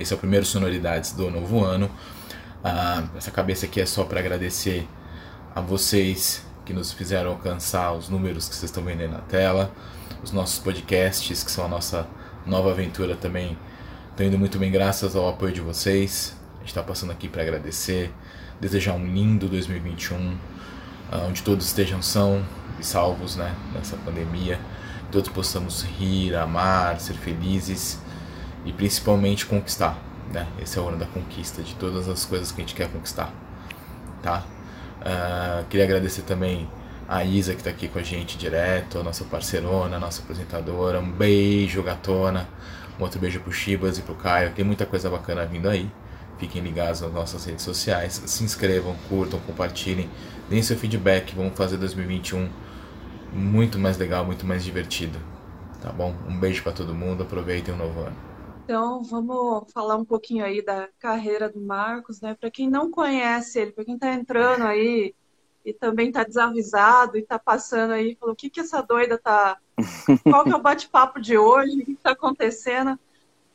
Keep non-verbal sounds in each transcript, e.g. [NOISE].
bem-vindos a 2021. Esse é o primeiro Sonoridades do novo ano. Ah, essa cabeça aqui é só para agradecer a vocês que nos fizeram alcançar os números que vocês estão vendo aí na tela, os nossos podcasts, que são a nossa nova aventura também, estão indo muito bem graças ao apoio de vocês. A gente está passando aqui para agradecer, desejar um lindo 2021, ah, onde todos estejam são e salvos né, nessa pandemia, todos possamos rir, amar, ser felizes e principalmente conquistar. Né? Esse é o ano da conquista de todas as coisas que a gente quer conquistar. Tá? Uh, queria agradecer também a Isa que está aqui com a gente direto, a nossa parceirona, a nossa apresentadora. Um beijo, gatona. Um outro beijo pro Chibas e pro Caio. Tem muita coisa bacana vindo aí. Fiquem ligados nas nossas redes sociais. Se inscrevam, curtam, compartilhem. Deem seu feedback. Vamos fazer 2021 muito mais legal, muito mais divertido. Tá bom? Um beijo para todo mundo. Aproveitem o novo ano. Então, vamos falar um pouquinho aí da carreira do Marcos, né? Para quem não conhece ele, para quem está entrando aí e também está desavisado e está passando aí, falou: o que, que essa doida tá. Qual que é o bate-papo de hoje? O que está acontecendo?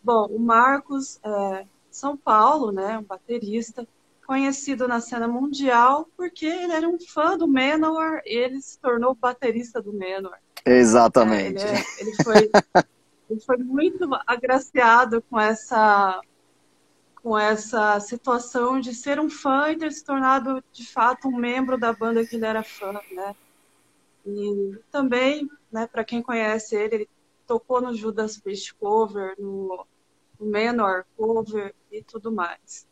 Bom, o Marcos é São Paulo, né? Um baterista conhecido na cena mundial porque ele era um fã do Manowar e ele se tornou baterista do Manowar. Exatamente. É, ele, é, ele foi ele foi muito agraciado com essa com essa situação de ser um fã e ter se tornado de fato um membro da banda que ele era fã, né? E também, né, para quem conhece ele, ele tocou no Judas Priest cover, no, no Menor cover e tudo mais.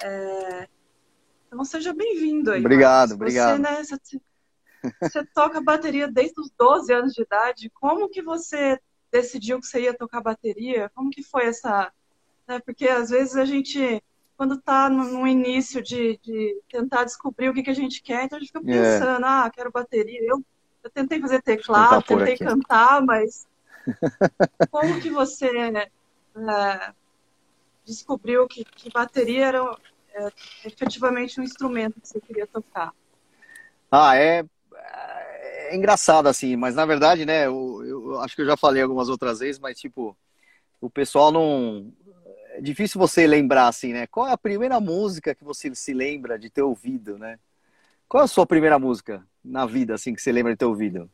É... Então seja bem-vindo aí. Obrigado, obrigado. Você, né, você, você toca bateria desde os 12 anos de idade. Como que você decidiu que você ia tocar bateria? Como que foi essa... Né? Porque às vezes a gente, quando está no, início de, de, tentar descobrir o que, que a gente quer, então a gente fica é. pensando, ah, quero bateria. Eu, eu tentei fazer teclado, tentei aqui. cantar, mas [LAUGHS] como que você é, descobriu que, que bateria era é, efetivamente um instrumento que você queria tocar? Ah, é, é engraçado assim, mas na verdade, né, eu, eu, acho que eu já falei algumas outras vezes, mas tipo, o pessoal não. É difícil você lembrar assim, né? Qual é a primeira música que você se lembra de ter ouvido, né? Qual é a sua primeira música na vida, assim, que você lembra de ter ouvido?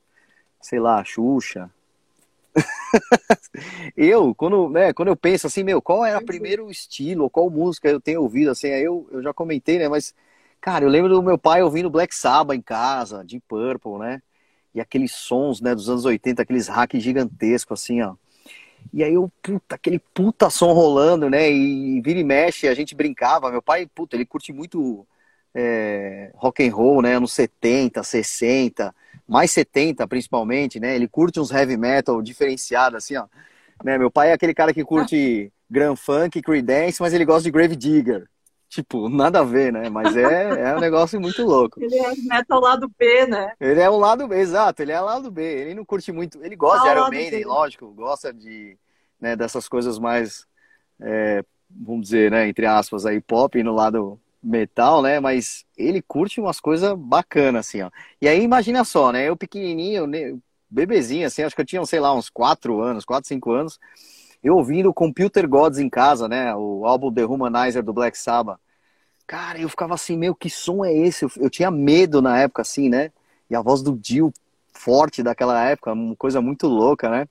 Sei lá, Xuxa. [LAUGHS] eu, quando, né, quando eu penso assim, meu, qual era o primeiro estilo, qual música eu tenho ouvido, assim, aí eu, eu já comentei, né, mas, cara, eu lembro do meu pai ouvindo Black Sabbath em casa, de Purple, né, e aqueles sons, né, dos anos 80, aqueles hacks gigantescos, assim, ó. E aí eu, puta, aquele puta som rolando, né, e vira e mexe, a gente brincava, meu pai, puta, ele curte muito é, rock and roll, né, anos 70, 60, mais 70 principalmente, né, ele curte uns heavy metal diferenciado, assim, ó. Né, meu pai é aquele cara que curte ah. [LAUGHS] Grand Funk, Creedence, mas ele gosta de Grave Digger. Tipo, nada a ver, né? Mas é, é um negócio muito louco. Ele é metal lado B, né? Ele é o lado B, exato, ele é o lado B. Ele não curte muito. Ele gosta ah, de Iron Maiden, lógico, gosta de né, dessas coisas mais, é, vamos dizer, né, entre aspas, aí, pop no lado metal, né? Mas ele curte umas coisas bacanas, assim, ó. E aí, imagina só, né? Eu pequenininho, né, bebezinho, assim, acho que eu tinha, sei lá, uns 4 anos, 4, 5 anos eu ouvindo Computer Gods em casa, né? O álbum The Humanizer do Black Sabbath. Cara, eu ficava assim, meu, que som é esse? Eu, eu tinha medo na época, assim, né? E a voz do Dio forte daquela época, uma coisa muito louca, né?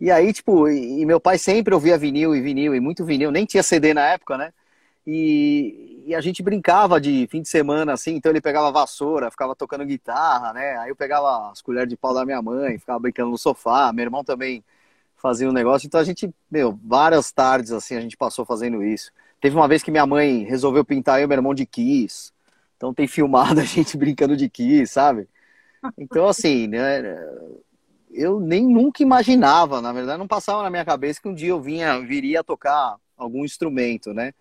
E aí, tipo, e, e meu pai sempre ouvia vinil e vinil, e muito vinil, nem tinha CD na época, né? E, e, a gente brincava de fim de semana, assim, então ele pegava vassoura, ficava tocando guitarra, né? Aí eu pegava as colheres de pau da minha mãe, ficava brincando no sofá, meu irmão também fazia um negócio, então a gente, meu, várias tardes, assim, a gente passou fazendo isso. Teve uma vez que minha mãe resolveu pintar eu e meu irmão de Kiss. Então tem filmado a gente [LAUGHS] brincando de Kiss, sabe? Então, assim, né? Eu nem nunca imaginava, na verdade, não passava na minha cabeça que um dia eu vinha, viria a tocar algum instrumento, né?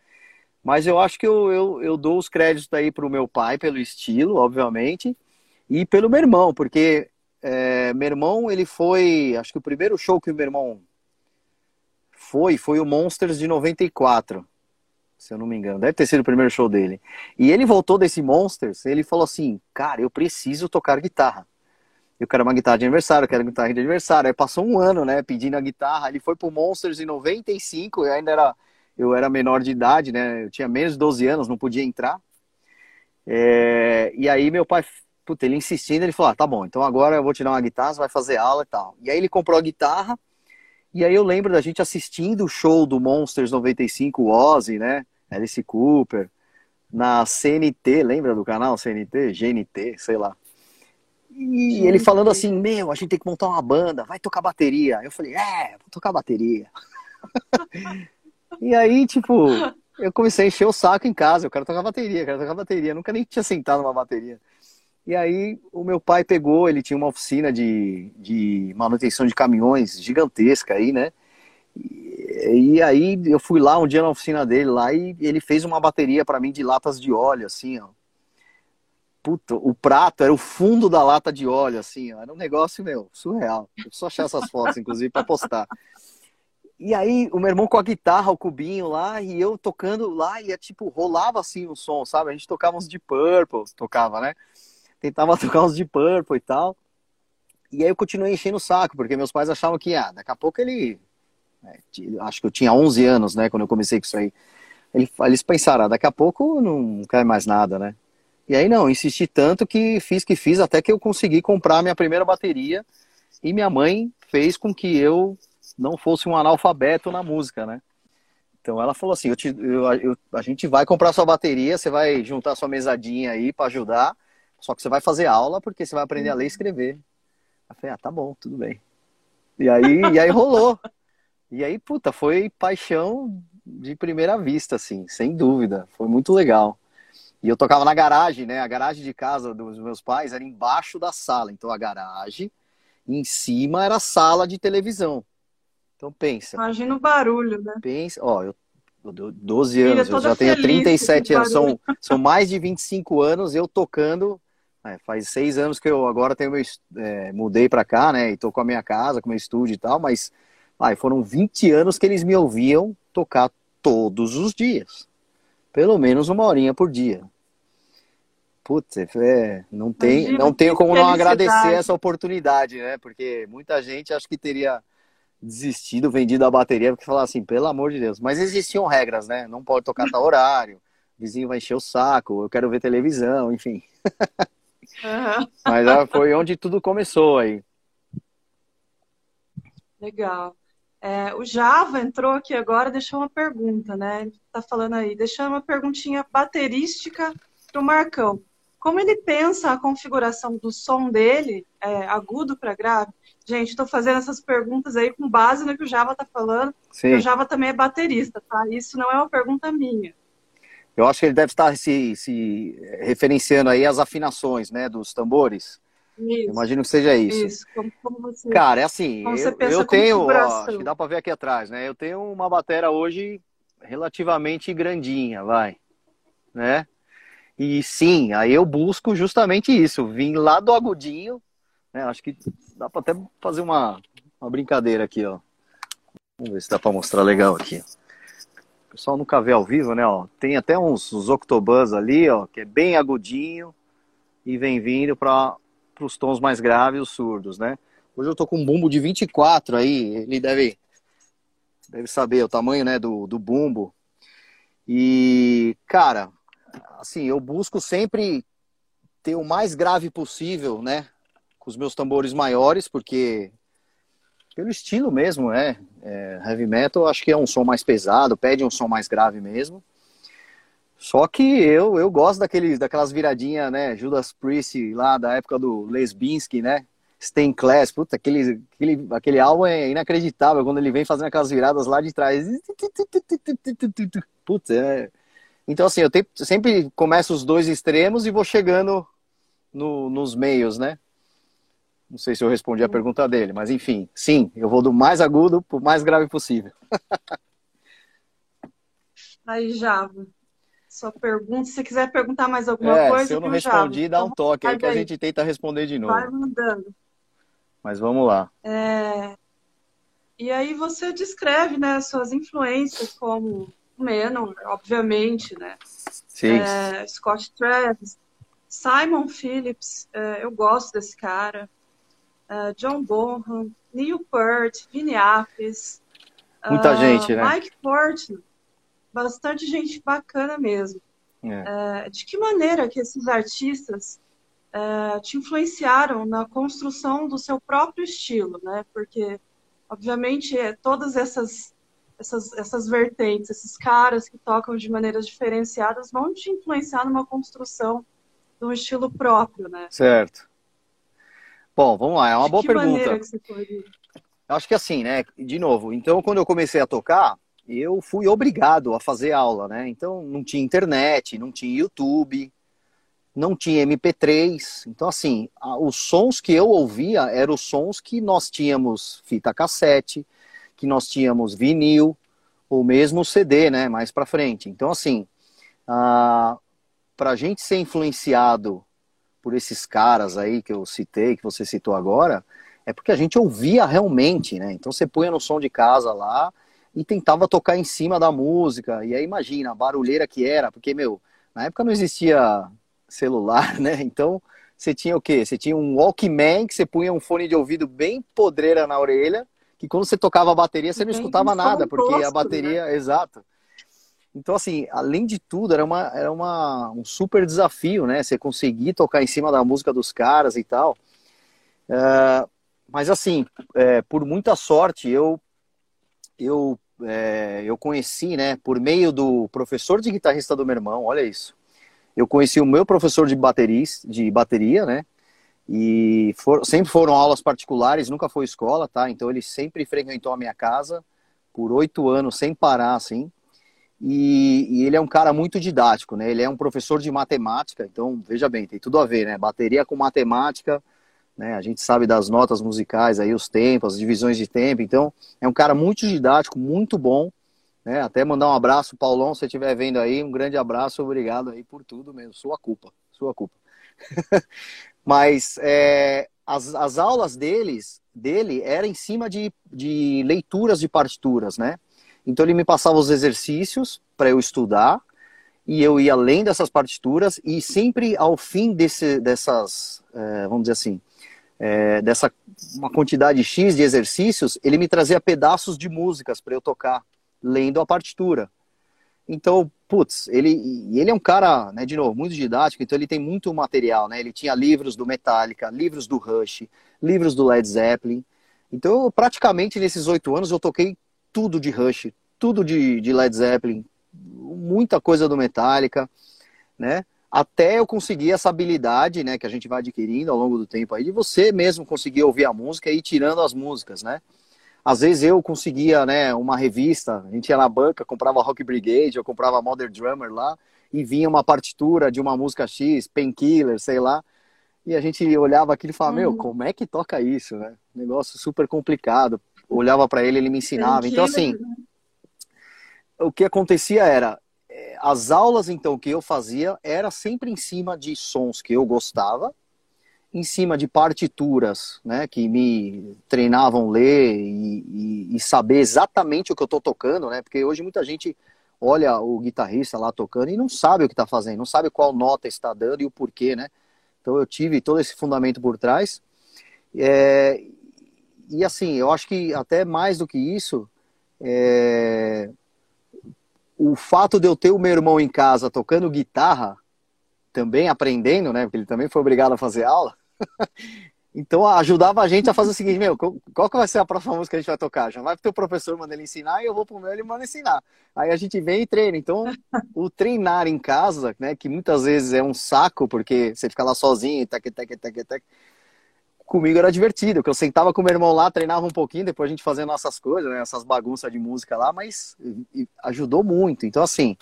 Mas eu acho que eu, eu, eu dou os créditos aí pro meu pai, pelo estilo, obviamente, e pelo meu irmão, porque é, meu irmão, ele foi, acho que o primeiro show que o meu irmão foi, foi o Monsters de 94 se eu não me engano. Deve ter sido o primeiro show dele. E ele voltou desse Monsters, ele falou assim, cara, eu preciso tocar guitarra. Eu quero uma guitarra de aniversário, eu quero uma guitarra de aniversário. Aí passou um ano, né, pedindo a guitarra. Ele foi pro Monsters em 95, eu ainda era, eu era menor de idade, né? Eu tinha menos de 12 anos, não podia entrar. É, e aí meu pai, puta, ele insistindo, ele falou: ah, tá bom, então agora eu vou te dar uma guitarra, você vai fazer aula e tal. E aí ele comprou a guitarra, e aí eu lembro da gente assistindo o show do Monsters 95, o Ozzy, né? Alice Cooper, na CNT, lembra do canal CNT? GNT, sei lá. E ele falando assim, meu, a gente tem que montar uma banda, vai tocar bateria. Eu falei, é, vou tocar bateria. [LAUGHS] e aí, tipo, eu comecei a encher o saco em casa, eu quero tocar bateria, quero tocar bateria. Eu nunca nem tinha sentado numa bateria. E aí o meu pai pegou, ele tinha uma oficina de, de manutenção de caminhões gigantesca aí, né? E, e aí eu fui lá um dia na oficina dele lá e ele fez uma bateria para mim de latas de óleo, assim, ó. Puta, o prato era o fundo da lata de óleo, assim, ó. Era um negócio, meu, surreal. Eu preciso achar essas fotos, inclusive, para postar. E aí, o meu irmão com a guitarra, o cubinho lá, e eu tocando lá, e é tipo, rolava assim o som, sabe? A gente tocava uns de Purple, tocava, né? Tentava [LAUGHS] tocar uns de Purple e tal. E aí eu continuei enchendo o saco, porque meus pais achavam que, ah, daqui a pouco ele. É, acho que eu tinha 11 anos, né, quando eu comecei com isso aí. Eles pensaram, ah, daqui a pouco não quer mais nada, né? E aí não, insisti tanto que fiz que fiz até que eu consegui comprar minha primeira bateria. E minha mãe fez com que eu não fosse um analfabeto na música, né? Então ela falou assim: eu te, eu, eu, a gente vai comprar sua bateria, você vai juntar sua mesadinha aí para ajudar, só que você vai fazer aula porque você vai aprender a ler e escrever. Eu falei: ah, tá bom, tudo bem. E aí, e aí rolou. E aí, puta, foi paixão de primeira vista, assim, sem dúvida. Foi muito legal. E eu tocava na garagem, né? A garagem de casa dos meus pais era embaixo da sala. Então a garagem, em cima era a sala de televisão. Então pensa. Imagina o barulho, né? Pensa, ó, eu, 12 anos, eu já tenho 37 anos, são, são mais de 25 anos eu tocando. É, faz seis anos que eu agora tenho meu, é, mudei para cá, né? E tô com a minha casa, com meu estúdio e tal, mas ai, foram 20 anos que eles me ouviam tocar todos os dias. Pelo menos uma horinha por dia. Putz, é, não tem, Imagina, não tenho como não agradecer essa oportunidade, né? Porque muita gente acho que teria desistido, vendido a bateria, porque falar assim, pelo amor de Deus. Mas existiam regras, né? Não pode tocar tal horário, o vizinho vai encher o saco, eu quero ver televisão, enfim. Uhum. Mas ah, foi onde tudo começou aí. Legal. É, o Java entrou aqui agora, deixou uma pergunta, né? Ele tá falando aí, deixando uma perguntinha baterística para o Marcão. Como ele pensa a configuração do som dele, é, agudo para grave, Gente, estou fazendo essas perguntas aí com base no que o Java está falando. Sim. O Java também é baterista, tá? Isso não é uma pergunta minha. Eu acho que ele deve estar se, se referenciando aí às afinações, né, dos tambores. Isso. Imagino que seja isso. Isso. Como, como você, Cara, é assim, eu, eu tenho, ó, acho que dá para ver aqui atrás, né? Eu tenho uma bateria hoje relativamente grandinha, vai, né? E sim, aí eu busco justamente isso, vim lá do agudinho, né? Acho que dá para até fazer uma, uma brincadeira aqui, ó. Vamos ver se dá para mostrar legal aqui. O pessoal nunca vê ao vivo, né? Ó. Tem até uns, uns octobus ali, ó, que é bem agudinho e vem vindo para os tons mais graves, os surdos, né? Hoje eu tô com um bumbo de 24 aí, ele deve deve saber o tamanho, né, do, do bumbo. E, cara, assim, eu busco sempre ter o mais grave possível, né? com os meus tambores maiores, porque pelo estilo mesmo, né? É, heavy metal acho que é um som mais pesado, pede um som mais grave mesmo. Só que eu, eu gosto daqueles, daquelas viradinhas, né? Judas Priest lá da época do Lesbinsky, né? Stain Class, puta, aquele, aquele, aquele álbum é inacreditável quando ele vem fazendo aquelas viradas lá de trás. Putz, é... Então, assim, eu te, sempre começo os dois extremos e vou chegando no, nos meios, né? Não sei se eu respondi a pergunta dele, mas enfim, sim, eu vou do mais agudo para o mais grave possível. Aí, Java, sua pergunta, se você quiser perguntar mais alguma é, coisa. Se eu não respondi, Java, dá um então, toque aí que a gente tenta responder de novo. Vai mandando. Mas vamos lá. É... E aí você descreve né, suas influências como Menon, obviamente, né? Sim. É, Scott Travis, Simon Phillips, é, eu gosto desse cara. uh, John Bonham, Neil Peart, Vinny Appice. Muita uh, gente, né? Mike Portnoy. Bastante gente bacana mesmo. É. Uh, de que maneira que esses artistas te influenciaram na construção do seu próprio estilo, né? Porque, obviamente, todas essas essas, essas vertentes, esses caras que tocam de maneiras diferenciadas vão te influenciar numa construção de um estilo próprio, né? Certo. Bom, vamos lá, é uma de boa pergunta. Que você foi? Acho que assim, né? De novo, então quando eu comecei a tocar, eu fui obrigado a fazer aula, né? Então não tinha internet, não tinha YouTube, não tinha MP3. Então, assim, os sons que eu ouvia eram os sons que nós tínhamos fita cassete, que nós tínhamos vinil, ou mesmo CD, né, mais para frente. Então, assim, a gente ser influenciado por esses caras aí que eu citei, que você citou agora, é porque a gente ouvia realmente, né? Então você punha no som de casa lá e tentava tocar em cima da música. E aí imagina a barulheira que era, porque, meu, na época não existia celular, [LAUGHS] né? Então você tinha o quê? Você tinha um Walkman que você punha um fone de ouvido bem podreira na orelha que quando você tocava a bateria você não escutava nada, porque a bateria, né? exato. Então, assim, além de tudo, era, uma, era uma, um super desafio, né? Você conseguir tocar em cima da música dos caras e tal. Uh, mas, assim, é, por muita sorte, eu, eu, é, eu conheci, né, por meio do professor de guitarrista do meu irmão, olha isso. Eu conheci o meu professor de, bateris, de bateria, né? E for, sempre foram aulas particulares, nunca foi escola, tá? Então ele sempre frequentou a minha casa por oito anos sem parar, assim. E, e, ele é um cara muito didático, né? Ele é um professor de matemática, então veja bem, tem tudo a ver, né? Bateria com matemática, né? A gente sabe das notas musicais aí, os tempos, as divisões de tempo. Então é um cara muito didático, muito bom. Né? Até mandar um abraço, Paulão, se você estiver vendo aí, um grande abraço, obrigado aí por tudo mesmo. Sua culpa, sua culpa. [LAUGHS] Mas é, as, as aulas deles, dele era em cima de, de leituras de partituras, né? Então ele me passava os exercícios para eu estudar e eu ia além dessas partituras e sempre ao fim desse, dessas, é, vamos dizer assim, é, dessa uma quantidade X de exercícios, ele me trazia pedaços de músicas para eu tocar, lendo a partitura. Então, putz, ele, ele é um cara, né, de novo, muito didático, então ele tem muito material, né? Ele tinha livros do Metallica, livros do Rush, livros do Led Zeppelin. Então, praticamente nesses oito anos eu toquei tudo de Rush, tudo de, de Led Zeppelin, muita coisa do Metallica, né? Até eu conseguir essa habilidade, né, que a gente vai adquirindo ao longo do tempo aí, de você mesmo conseguir ouvir a música e ir tirando as músicas, né? Às vezes eu conseguia, né, uma revista, a gente ia na banca, comprava Rock Brigade, eu comprava Modern Drummer lá, e vinha uma partitura de uma música X, Painkiller, sei lá, e a gente olhava aquilo e falava, uhum. meu, como é que toca isso, né? Negócio super complicado. Olhava para ele, ele me ensinava. Então, assim, o que acontecia era, as aulas, então, que eu fazia, era sempre em cima de sons que eu gostava, em cima de partituras, né, que me treinavam ler e, e, e saber exatamente o que eu estou tocando, né, porque hoje muita gente olha o guitarrista lá tocando e não sabe o que está fazendo, não sabe qual nota está dando e o porquê, né. Então eu tive todo esse fundamento por trás. É, e assim, eu acho que até mais do que isso, é, o fato de eu ter o meu irmão em casa tocando guitarra, também aprendendo, né? Porque ele também foi obrigado a fazer aula. [LAUGHS] então ajudava a gente a fazer o seguinte, meu, qual que vai ser a próxima música que a gente vai tocar? Já vai pro teu professor manda ele ensinar e eu vou pro meu ele manda ensinar. Aí a gente vem e treina. Então, o treinar em casa, né, que muitas vezes é um saco, porque você fica lá sozinho, tec, tec, tec, tec, comigo era divertido, porque eu sentava com meu irmão lá, treinava um pouquinho, depois a gente fazia nossas coisas, né, essas bagunças de música lá, mas ajudou muito. Então, assim,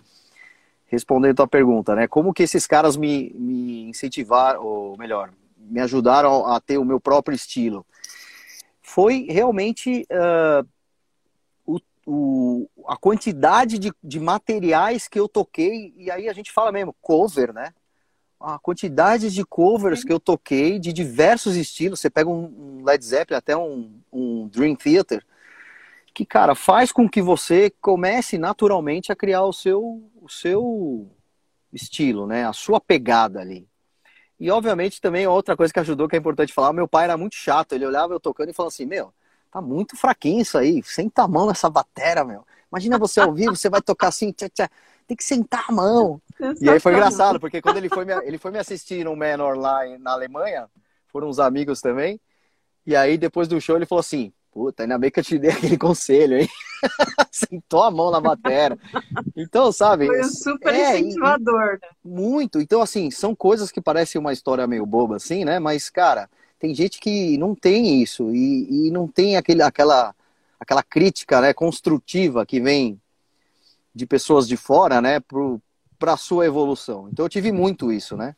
respondendo a tua pergunta, né, como que esses caras me, me incentivaram, ou melhor, me ajudaram a ter o meu próprio estilo. Foi realmente uh, o, o, a quantidade de, de materiais que eu toquei, e aí a gente fala mesmo, cover, né? A quantidade de covers que eu toquei de diversos estilos. Você pega um Led Zeppelin, até um, um Dream Theater, que, cara, faz com que você comece naturalmente a criar o seu, o seu estilo, né? A sua pegada ali. E obviamente também outra coisa que ajudou, que é importante falar, meu pai era muito chato. Ele olhava eu tocando e falava assim, meu, tá muito fraquinho isso aí, senta a mão nessa batera, meu. Imagina você ao vivo, você vai tocar assim, tchá, tchá. Tem que sentar a mão. E aí foi engraçado, porque quando ele foi me, ele foi me assistir no Menor lá na Alemanha, foram uns amigos também, e aí depois do show ele falou assim, puta, ainda bem que eu te dei aquele conselho, hein? [LAUGHS] Sentou a mão na batera. Então, sabe? Foi um super é, incentivador, né? Muito. Então, assim, são coisas que parecem uma história meio boba, assim, né? Mas, cara, tem gente que não tem isso e, e não tem aquele, aquela, aquela crítica né, construtiva que vem de pessoas de fora, né, para a sua evolução. Então eu tive muito isso, né?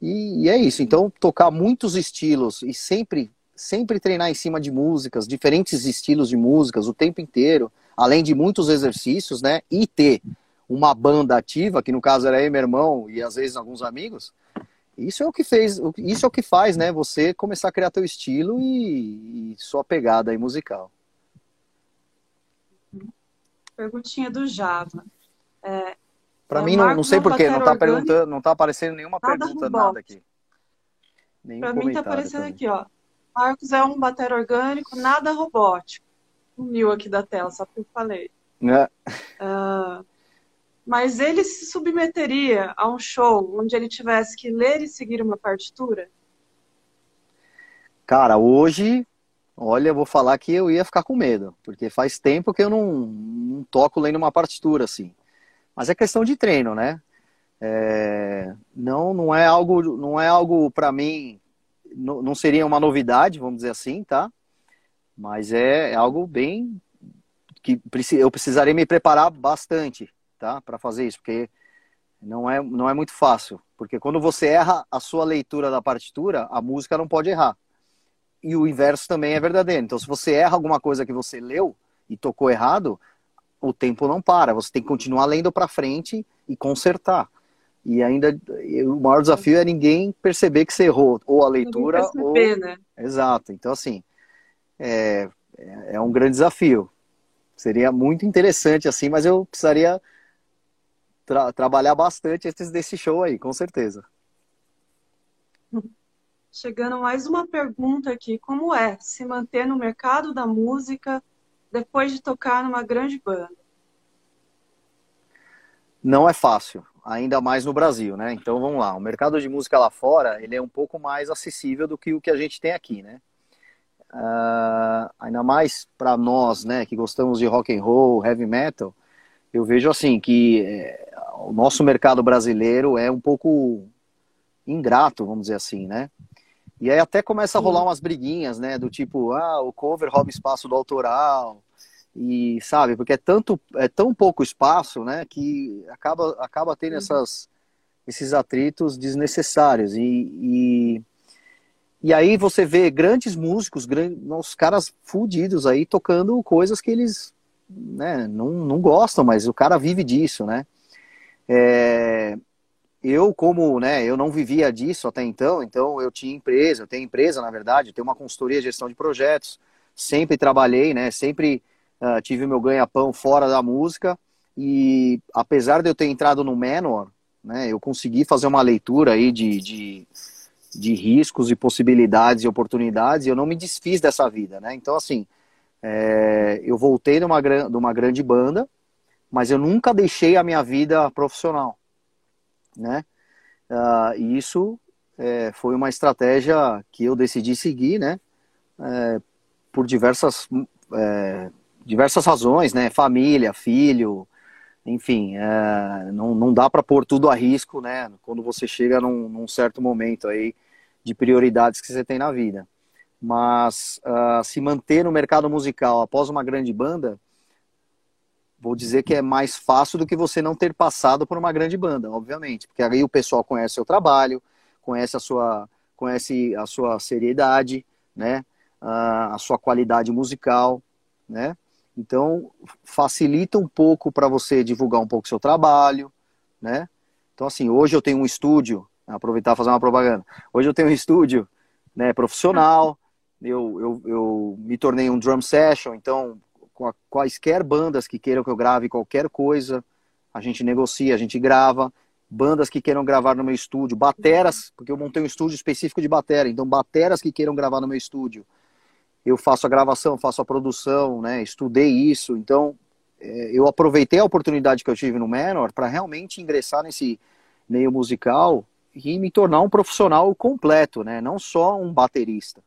E, e, é isso. Então tocar muitos estilos e sempre sempre treinar em cima de músicas, diferentes estilos de músicas o tempo inteiro, além de muitos exercícios, né? E ter uma banda ativa, que no caso era eu meu irmão e às vezes alguns amigos, isso é o que fez, isso é o que faz, né? Você começar a criar teu estilo e, e sua pegada aí musical. Perguntinha do Java. É, Para é, mim não, não sei porquê, não tá perguntando, não tá aparecendo nenhuma nada pergunta nada aqui. Para mim tá aparecendo também. aqui, ó. Marcos é um bater orgânico, nada robótico. Sumiu aqui da tela, só porque eu falei. É. Uh, mas ele se submeteria a um show onde ele tivesse que ler e seguir uma partitura? Cara, hoje, olha, eu vou falar que eu ia ficar com medo, porque faz tempo que eu não, não toco lendo uma partitura assim. Mas é questão de treino, né? É, não, não é algo, não é algo para mim, não, não seria uma novidade, vamos dizer assim, tá? Mas é, é algo bem que eu precisaria me preparar bastante tá? Para fazer isso, porque não é, não é muito fácil. Porque quando você erra a sua leitura da partitura, a música não pode errar. E o inverso também é verdadeiro. Então, se você erra alguma coisa que você leu e tocou errado, o tempo não para. Você tem que continuar lendo para frente e consertar. E ainda o maior desafio é ninguém perceber que você errou ou a leitura perceber, ou né? exato. Então assim é, é um grande desafio. Seria muito interessante assim, mas eu precisaria tra trabalhar bastante antes desse show aí, com certeza. [LAUGHS] Chegando mais uma pergunta aqui: como é se manter no mercado da música depois de tocar numa grande banda? Não é fácil, ainda mais no Brasil, né? Então vamos lá, o mercado de música lá fora ele é um pouco mais acessível do que o que a gente tem aqui, né? Uh, ainda mais para nós, né, que gostamos de rock and roll, heavy metal, eu vejo assim que é, o nosso mercado brasileiro é um pouco ingrato, vamos dizer assim, né? E aí até começa a rolar umas briguinhas, né? Do tipo, ah, o cover rouba espaço do autoral. E sabe, porque é tanto é tão pouco espaço, né, que acaba acaba tendo essas esses atritos desnecessários e, e, e aí você vê grandes músicos, grandes, os caras fudidos aí tocando coisas que eles né, não, não gostam, mas o cara vive disso, né? É, eu, como né, eu não vivia disso até então, então eu tinha empresa, eu tenho empresa, na verdade, eu tenho uma consultoria de gestão de projetos, sempre trabalhei, né, sempre uh, tive meu ganha-pão fora da música, e apesar de eu ter entrado no Menor, né, eu consegui fazer uma leitura aí de, de, de riscos e possibilidades e oportunidades, e eu não me desfiz dessa vida, né, então assim, é, eu voltei de uma, de uma grande banda, mas eu nunca deixei a minha vida profissional, né? Uh, e isso é, foi uma estratégia que eu decidi seguir, né? É, por diversas, é, diversas razões, né? Família, filho, enfim, é, não, não dá para pôr tudo a risco, né? Quando você chega num, num, certo momento aí de prioridades que você tem na vida. Mas uh, se manter no mercado musical após uma grande banda, vou dizer que é mais fácil do que você não ter passado por uma grande banda, obviamente, porque aí o pessoal conhece seu trabalho, conhece a sua, conhece a sua seriedade, né, a sua qualidade musical, né, então facilita um pouco para você divulgar um pouco seu trabalho, né, então assim, hoje eu tenho um estúdio, aproveitar fazer uma propaganda, hoje eu tenho um estúdio, né, profissional, eu, eu, eu me tornei um drum session, então quaisquer bandas que queiram que eu grave qualquer coisa, a gente negocia, a gente grava. bandas que queiram gravar no meu estúdio, bateras, porque eu montei um estúdio específico de batera, então bateras que queiram gravar no meu estúdio. Eu faço a gravação, faço a produção, né? Estudei isso, então é, eu aproveitei a oportunidade que eu tive no Menor para realmente ingressar nesse meio musical e me tornar um profissional completo, né? Não só um baterista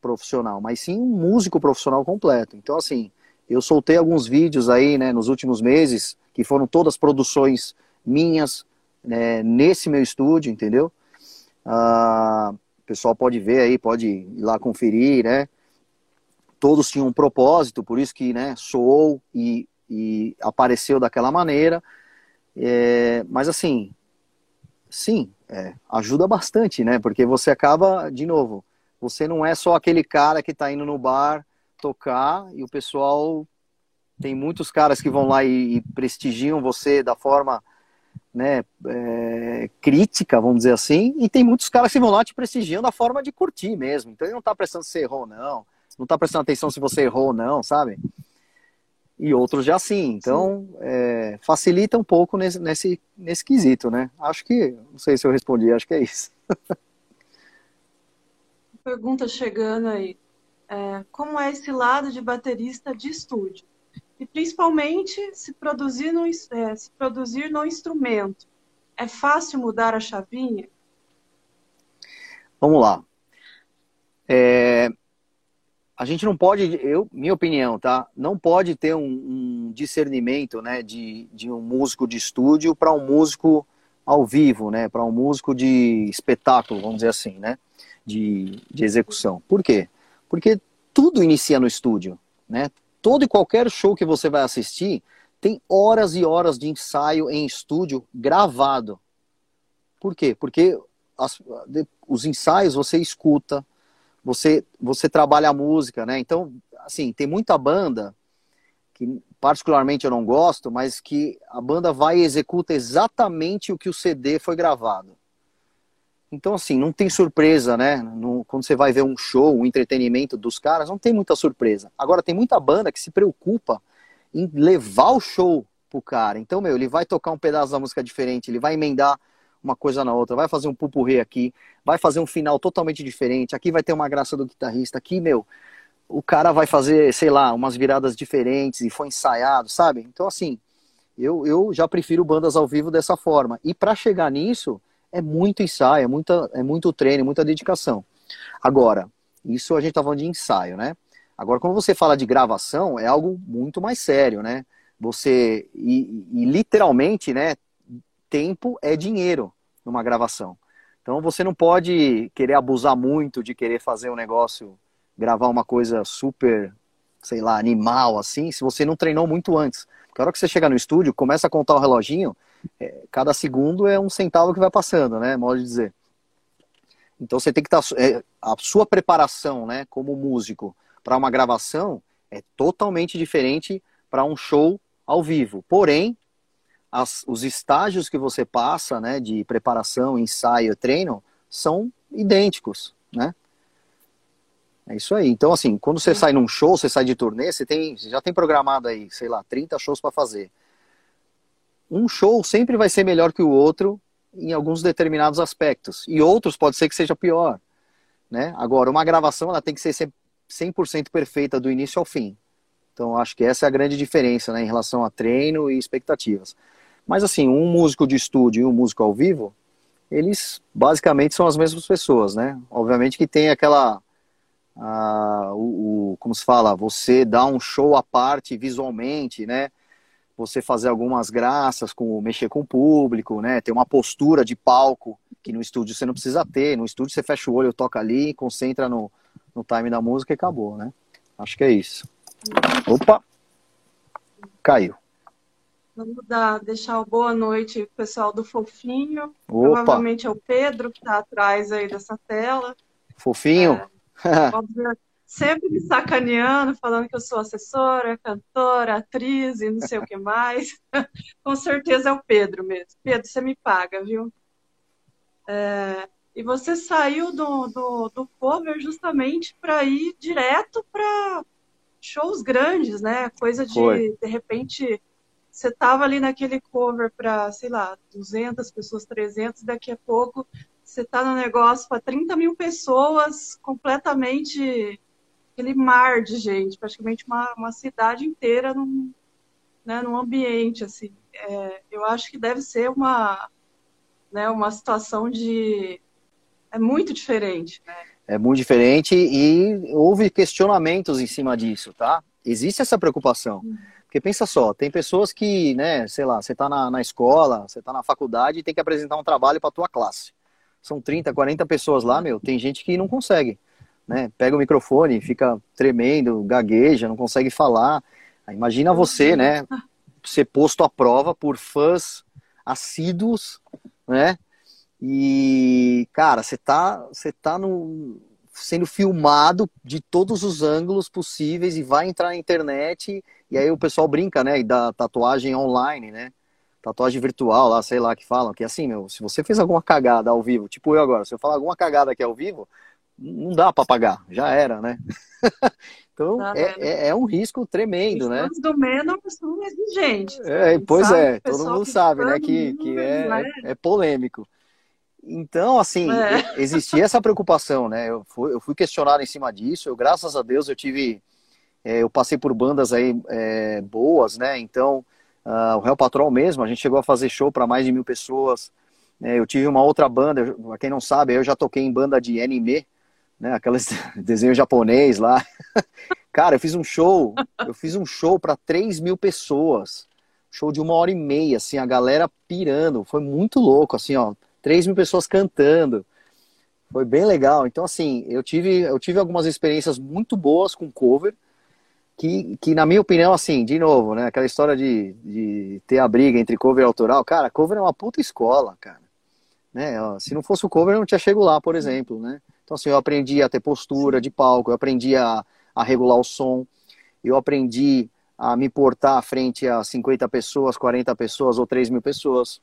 profissional, mas sim um músico profissional completo. Então, assim, eu soltei alguns vídeos aí, né, nos últimos meses, que foram todas produções minhas, né, nesse meu estúdio, entendeu? Ah, o pessoal pode ver aí, pode ir lá conferir, né? Todos tinham um propósito, por isso que, né, soou e, e apareceu daquela maneira. É, mas assim, sim, é, ajuda bastante, né? Porque você acaba, de novo, você não é só aquele cara que está indo no bar tocar e o pessoal tem muitos caras que vão lá e, e prestigiam você da forma né, é, crítica, vamos dizer assim, e tem muitos caras que vão lá te prestigiando da forma de curtir mesmo. Então ele não está prestando se você errou ou não, não está prestando atenção se você errou ou não, sabe? E outros já sim. Então é, facilita um pouco nesse, nesse, nesse quesito, né? Acho que, não sei se eu respondi, acho que é isso. pergunta chegando aí. É, como é esse lado de baterista de estúdio? E principalmente se produzir no, é, se produzir no instrumento. É fácil mudar a chavinha? Vamos lá. É, a gente não pode, eu, minha opinião, tá? Não pode ter um, um discernimento, né, de, de um músico de estúdio para um músico ao vivo, né, para um músico de espetáculo, vamos dizer assim, né? de, de execução. Por quê? Porque tudo inicia no estúdio, né? Todo e qualquer show que você vai assistir tem horas e horas de ensaio em estúdio gravado. Por quê? Porque as, os ensaios você escuta, você você trabalha a música, né? Então, assim, tem muita banda que particularmente eu não gosto, mas que a banda vai e executa exatamente o que o CD foi gravado. Então, assim, não tem surpresa, né? No, quando você vai ver um show, um entretenimento dos caras, não tem muita surpresa. Agora, tem muita banda que se preocupa em levar o show pro cara. Então, meu, ele vai tocar um pedaço da música diferente, ele vai emendar uma coisa na outra, vai fazer um pupurri aqui, vai fazer um final totalmente diferente, aqui vai ter uma graça do guitarrista, aqui, meu, o cara vai fazer, sei lá, umas viradas diferentes e foi ensaiado, sabe? Então, assim, eu, eu já prefiro bandas ao vivo dessa forma. E para chegar nisso, é muito ensaio, é, muita, é muito treino, muita dedicação. Agora, isso a gente tá falando de ensaio, né? Agora, quando você fala de gravação, é algo muito mais sério, né? Você, e, e literalmente, né, tempo é dinheiro numa gravação. Então você não pode querer abusar muito de querer fazer um negócio, gravar uma coisa super, sei lá, animal assim, se você não treinou muito antes. Porque a hora que você chega no estúdio, começa a contar o reloginho, é, cada segundo é um centavo que vai passando, né? Modo de dizer. Então você tem que estar. Tá, é, a sua preparação, né, como músico, para uma gravação é totalmente diferente para um show ao vivo. Porém, as, os estágios que você passa, né, de preparação, ensaio, treino, são idênticos, né? É isso aí. Então, assim, quando você sai num show, você sai de turnê, você, tem, você já tem programado aí, sei lá, 30 shows para fazer um show sempre vai ser melhor que o outro em alguns determinados aspectos. E outros pode ser que seja pior. Né? Agora, uma gravação ela tem que ser 100% perfeita do início ao fim. Então, acho que essa é a grande diferença né, em relação a treino e expectativas. Mas, assim, um músico de estúdio e um músico ao vivo, eles basicamente são as mesmas pessoas, né? Obviamente que tem aquela. o, o, como se fala? Você dá um show à parte visualmente, né? Você fazer algumas graças, com mexer com o público, né? Ter uma postura de palco que no estúdio você não precisa ter. No estúdio você fecha o olho, toca ali, concentra no, no time da música e acabou, né? Acho que é isso. Opa! Caiu. Vamos dar, deixar uma boa noite pessoal do Fofinho. Opa. Provavelmente é o Pedro que está atrás aí dessa tela. Fofinho? É, sempre me sacaneando, falando que eu sou assessora, cantora, atriz e não sei o que mais. [LAUGHS] Com certeza é o Pedro mesmo. Pedro, você me paga, viu? É, e você saiu do, do, do cover justamente para ir direto para shows grandes, né? Coisa de, Foi. de repente, você tava ali naquele cover para, sei lá, 200 pessoas, 300, daqui a pouco você tá no negócio para 30 mil pessoas, completamente aquele mar de gente, praticamente uma, uma cidade inteira num, né, num ambiente, assim. É, eu acho que deve ser uma, né, uma situação de... é muito diferente, né? É muito diferente e houve questionamentos em cima disso, tá? Existe essa preocupação. Uhum. Porque pensa só, tem pessoas que, né, sei lá, você está na, na escola, você está na faculdade e tem que apresentar um trabalho para a tua classe. São 30, 40 pessoas lá, meu, tem gente que não consegue, né? Pega o microfone, fica tremendo, gagueja, não consegue falar. Imagina você, né, ser posto à prova por fãs assíduos, né? E, cara, você tá, você tá no, sendo filmado de todos os ângulos possíveis e vai entrar na internet e aí o pessoal brinca, né, da tatuagem online, né? Tatuagem virtual lá, sei lá que falam, que assim, meu, se você fez alguma cagada ao vivo, tipo eu agora, se eu falar alguma cagada aqui ao vivo, não dá para pagar, já era, né? [LAUGHS] então ah, é, é, é, um risco tremendo, né? Do Menor são exigentes. É, pois é, todo mundo sabe, né, que, que é, é, é polêmico. Então, assim, é. existia essa preocupação, né? Eu fui, eu fui questionado em cima disso. Eu, graças a Deus, eu tive. É, eu passei por bandas aí é, boas, né? Então, uh, o Real Patrol mesmo, a gente chegou a fazer show para mais de mil pessoas. É, eu tive uma outra banda, pra quem não sabe, eu já toquei em banda de anime, né? Aqueles [LAUGHS] desenho japonês lá. [LAUGHS] Cara, eu fiz um show, eu fiz um show para 3 mil pessoas. Show de uma hora e meia, assim, a galera pirando. Foi muito louco, assim, ó 3 mil pessoas cantando. Foi bem legal. Então, assim, eu tive, eu tive algumas experiências muito boas com cover, que, que na minha opinião, assim, de novo, né? Aquela história de, de ter a briga entre cover e autoral. Cara, cover é uma puta escola, cara. Né? Se não fosse o cover, eu não tinha chego lá, por exemplo, né? Então, assim, eu aprendi a ter postura de palco, eu aprendi a, a regular o som, eu aprendi a me portar frente a 50 pessoas, 40 pessoas ou 3 mil pessoas.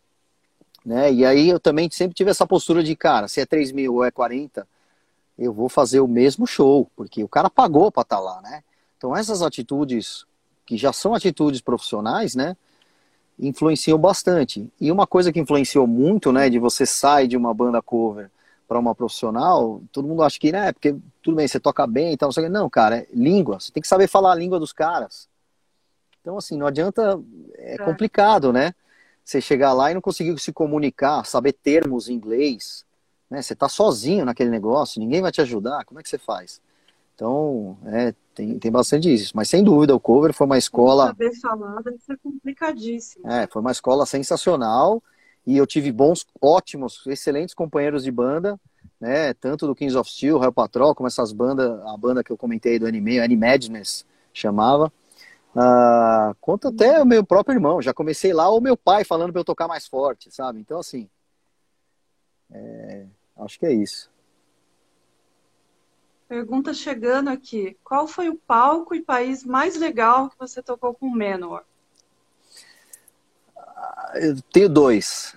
Né? E aí eu também sempre tive essa postura de, cara, se é 3 mil ou é 40, eu vou fazer o mesmo show, porque o cara pagou para estar tá lá, né? Então essas atitudes, que já são atitudes profissionais, né? Influenciam bastante. E uma coisa que influenciou muito, né, de você sair de uma banda cover para uma profissional, todo mundo acha que, né, porque tudo bem, você toca bem e tal, não, cara, é língua, você tem que saber falar a língua dos caras. Então, assim, não adianta, é, é. complicado, né? você chegar lá e não conseguir se comunicar, saber termos em inglês, né? Você está sozinho naquele negócio, ninguém vai te ajudar, como é que você faz? Então, é, tem, tem bastante isso. Mas sem dúvida, o cover foi uma escola. Saber falar deve ser complicadíssimo. É, foi uma escola sensacional. E eu tive bons, ótimos, excelentes companheiros de banda, né? Tanto do Kings of Steel, Real Patrol, como essas bandas, a banda que eu comentei do anime, Animadness chamava. Ah, conta até o meu próprio irmão. Já comecei lá, o meu pai falando para eu tocar mais forte, sabe? Então, assim, é, acho que é isso. Pergunta chegando aqui. Qual foi o palco e país mais legal que você tocou com o Menor? Eu tenho dois.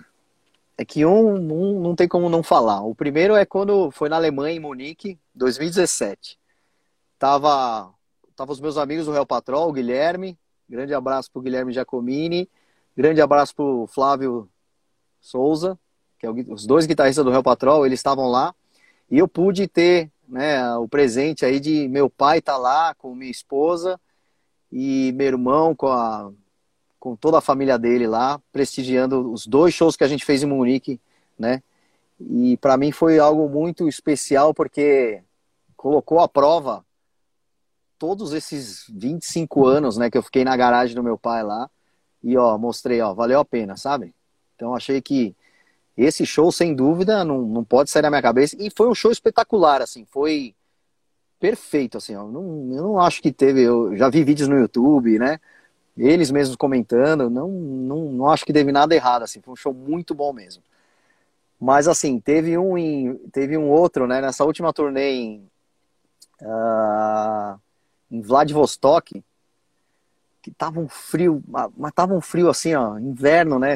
É que um, um não tem como não falar. O primeiro é quando foi na Alemanha, em Munique, 2017. Tava Tava os meus amigos do Real Patrol, o Guilherme. Grande abraço pro Guilherme Giacomini. Grande abraço pro Flávio Souza, que é o, os dois guitarristas do Real Patrol, eles estavam lá. E eu pude ter né, o presente aí de meu pai estar tá lá com minha esposa e meu irmão com, a, com toda a família dele lá, prestigiando os dois shows que a gente fez em Munique, né? E para mim foi algo muito especial porque colocou à prova todos esses 25 anos, né, que eu fiquei na garagem do meu pai lá, e ó, mostrei, ó, valeu a pena, sabe? Então achei que esse show, sem dúvida, não, não pode sair da minha cabeça, e foi um show espetacular, assim, foi perfeito, assim, ó, não, eu não acho que teve, eu já vi vídeos no YouTube, né, eles mesmos comentando, não, não, não acho que teve nada errado, assim, foi um show muito bom mesmo. Mas assim, teve um em, teve um outro, né, nessa última turnê em, uh, em Vladivostok, que tava um frio, mas tava um frio assim, ó, inverno, né?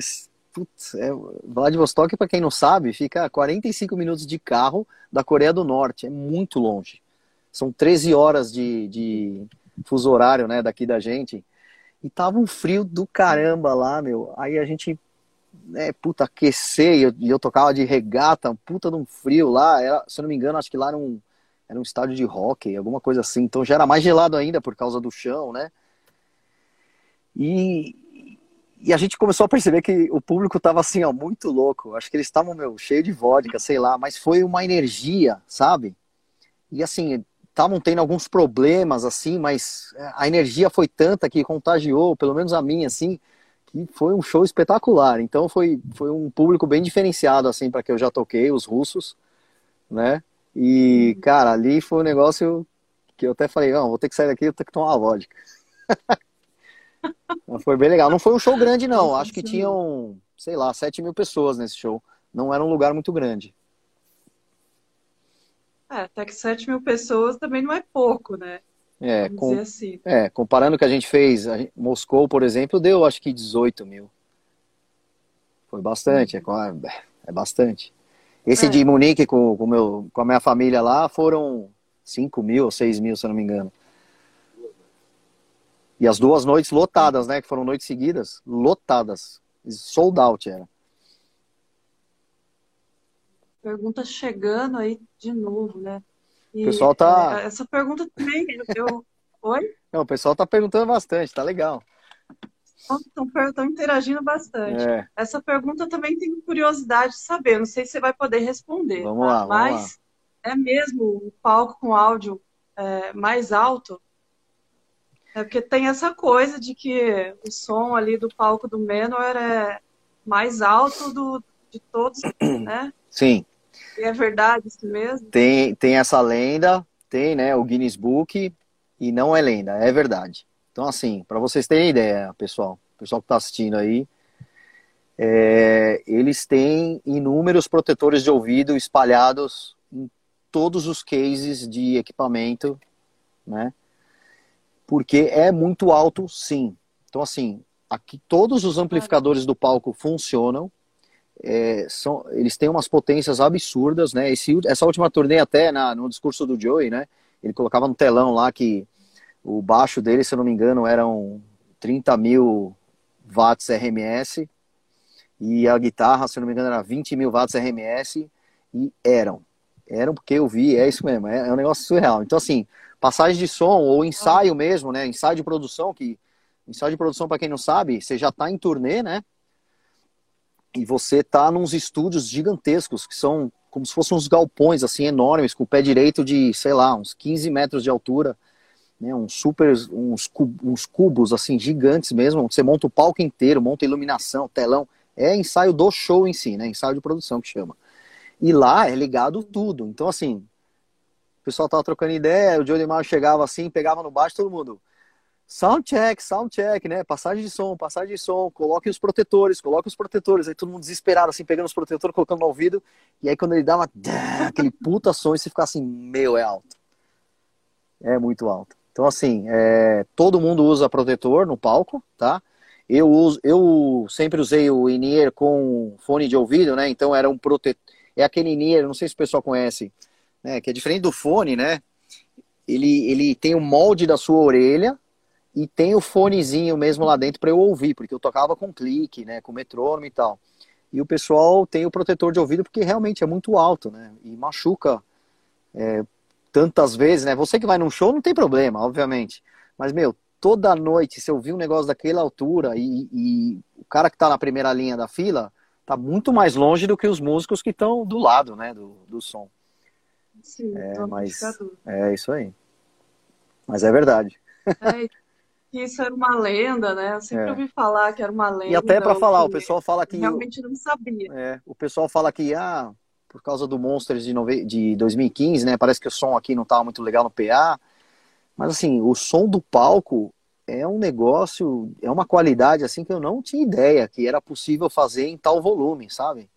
Putz, é, Vladivostok, para quem não sabe, fica a 45 minutos de carro da Coreia do Norte, é muito longe. São 13 horas de, de fuso horário, né, daqui da gente. E tava um frio do caramba lá, meu. Aí a gente, né, puta, aquecer, e eu, e eu tocava de regata, puta de um frio lá. Era, se eu não me engano, acho que lá era um, era um estádio de hockey, alguma coisa assim. Então já era mais gelado ainda por causa do chão, né? E, e a gente começou a perceber que o público tava assim, ó, muito louco. Acho que eles estavam, meu, cheio de vodka, sei lá, mas foi uma energia, sabe? E assim, estavam tendo alguns problemas, assim, mas a energia foi tanta que contagiou, pelo menos a minha, assim, que foi um show espetacular. Então foi, foi um público bem diferenciado, assim, para que eu já toquei, os russos, né? E, cara, ali foi um negócio que eu até falei, não, vou ter que sair daqui, eu tenho que tomar uma vodka. [LAUGHS] foi bem legal. Não foi um show grande, não. Acho que tinham, sei lá, 7 mil pessoas nesse show. Não era um lugar muito grande. É, até que 7 mil pessoas também não é pouco, né? É, com, assim. é comparando o que a gente fez, a gente, Moscou, por exemplo, deu acho que 18 mil. Foi bastante, é, é bastante. Esse é. de Munique com, com, meu, com a minha família lá foram 5 mil ou 6 mil, se eu não me engano. E as duas noites lotadas, né? Que foram noites seguidas, lotadas. Sold out era. Pergunta chegando aí de novo, né? E, o pessoal tá. É, essa pergunta também. Eu... Oi? Não, o pessoal tá perguntando bastante, tá legal. Estão interagindo bastante. É. Essa pergunta também tenho curiosidade de saber. Não sei se você vai poder responder. Vamos tá? lá, vamos Mas lá. é mesmo o palco com áudio é, mais alto? É porque tem essa coisa de que o som ali do palco do Menor é mais alto do, de todos, né? Sim. É verdade isso mesmo? Tem, tem essa lenda, tem, né, o Guinness Book, e não é lenda, é verdade. Então, assim, para vocês terem ideia, pessoal, pessoal que está assistindo aí, é, eles têm inúmeros protetores de ouvido espalhados em todos os cases de equipamento, né? Porque é muito alto, sim. Então, assim, aqui todos os amplificadores do palco funcionam, é, são, eles têm umas potências absurdas, né? Esse, essa última turnê até na, no discurso do Joey, né? Ele colocava no telão lá que o baixo dele, se eu não me engano, eram 30 mil watts RMS e a guitarra, se eu não me engano, era 20 mil watts RMS e eram. Eram porque eu vi, é isso mesmo, é, é um negócio surreal. Então, assim, passagem de som ou ensaio mesmo, né? Ensaio de produção, que ensaio de produção, para quem não sabe, você já está em turnê, né? E você tá nos estúdios gigantescos, que são como se fossem uns galpões, assim, enormes, com o pé direito de, sei lá, uns 15 metros de altura, né, uns super, uns, uns cubos, assim, gigantes mesmo, você monta o palco inteiro, monta iluminação, telão, é ensaio do show em si, né, ensaio de produção que chama. E lá é ligado tudo, então, assim, o pessoal tava trocando ideia, o Joe DeMar chegava assim, pegava no baixo, todo mundo, sound check, sound check, né? Passagem de som, passagem de som, coloque os protetores, coloque os protetores. Aí todo mundo desesperado, assim, pegando os protetores, colocando no ouvido. E aí quando ele dava aquele puta som, você fica assim, meu, é alto. É muito alto. Então, assim, é, todo mundo usa protetor no palco, tá? Eu, uso, eu sempre usei o in com fone de ouvido, né? Então era um protetor. É aquele in não sei se o pessoal conhece, né? Que é diferente do fone, né? Ele, ele tem o molde da sua orelha, e tem o fonezinho mesmo lá dentro para eu ouvir, porque eu tocava com clique, né, com metrônomo e tal. E o pessoal tem o protetor de ouvido porque realmente é muito alto, né, e machuca é, tantas vezes, né. Você que vai num show não tem problema, obviamente, mas meu, toda noite se eu ouvir um negócio daquela altura e, e o cara que está na primeira linha da fila tá muito mais longe do que os músicos que estão do lado, né, do, do som. Sim, é, mas é isso aí. Mas é verdade. É, que isso era uma lenda, né? Eu sempre é. ouvi falar que era uma lenda. E até para falar, o pessoal fala que. Realmente não sabia. É, o pessoal fala que, ah, por causa do Monsters de, nove... de 2015, né? Parece que o som aqui não estava muito legal no PA. Mas assim, o som do palco é um negócio, é uma qualidade assim que eu não tinha ideia que era possível fazer em tal volume, sabe?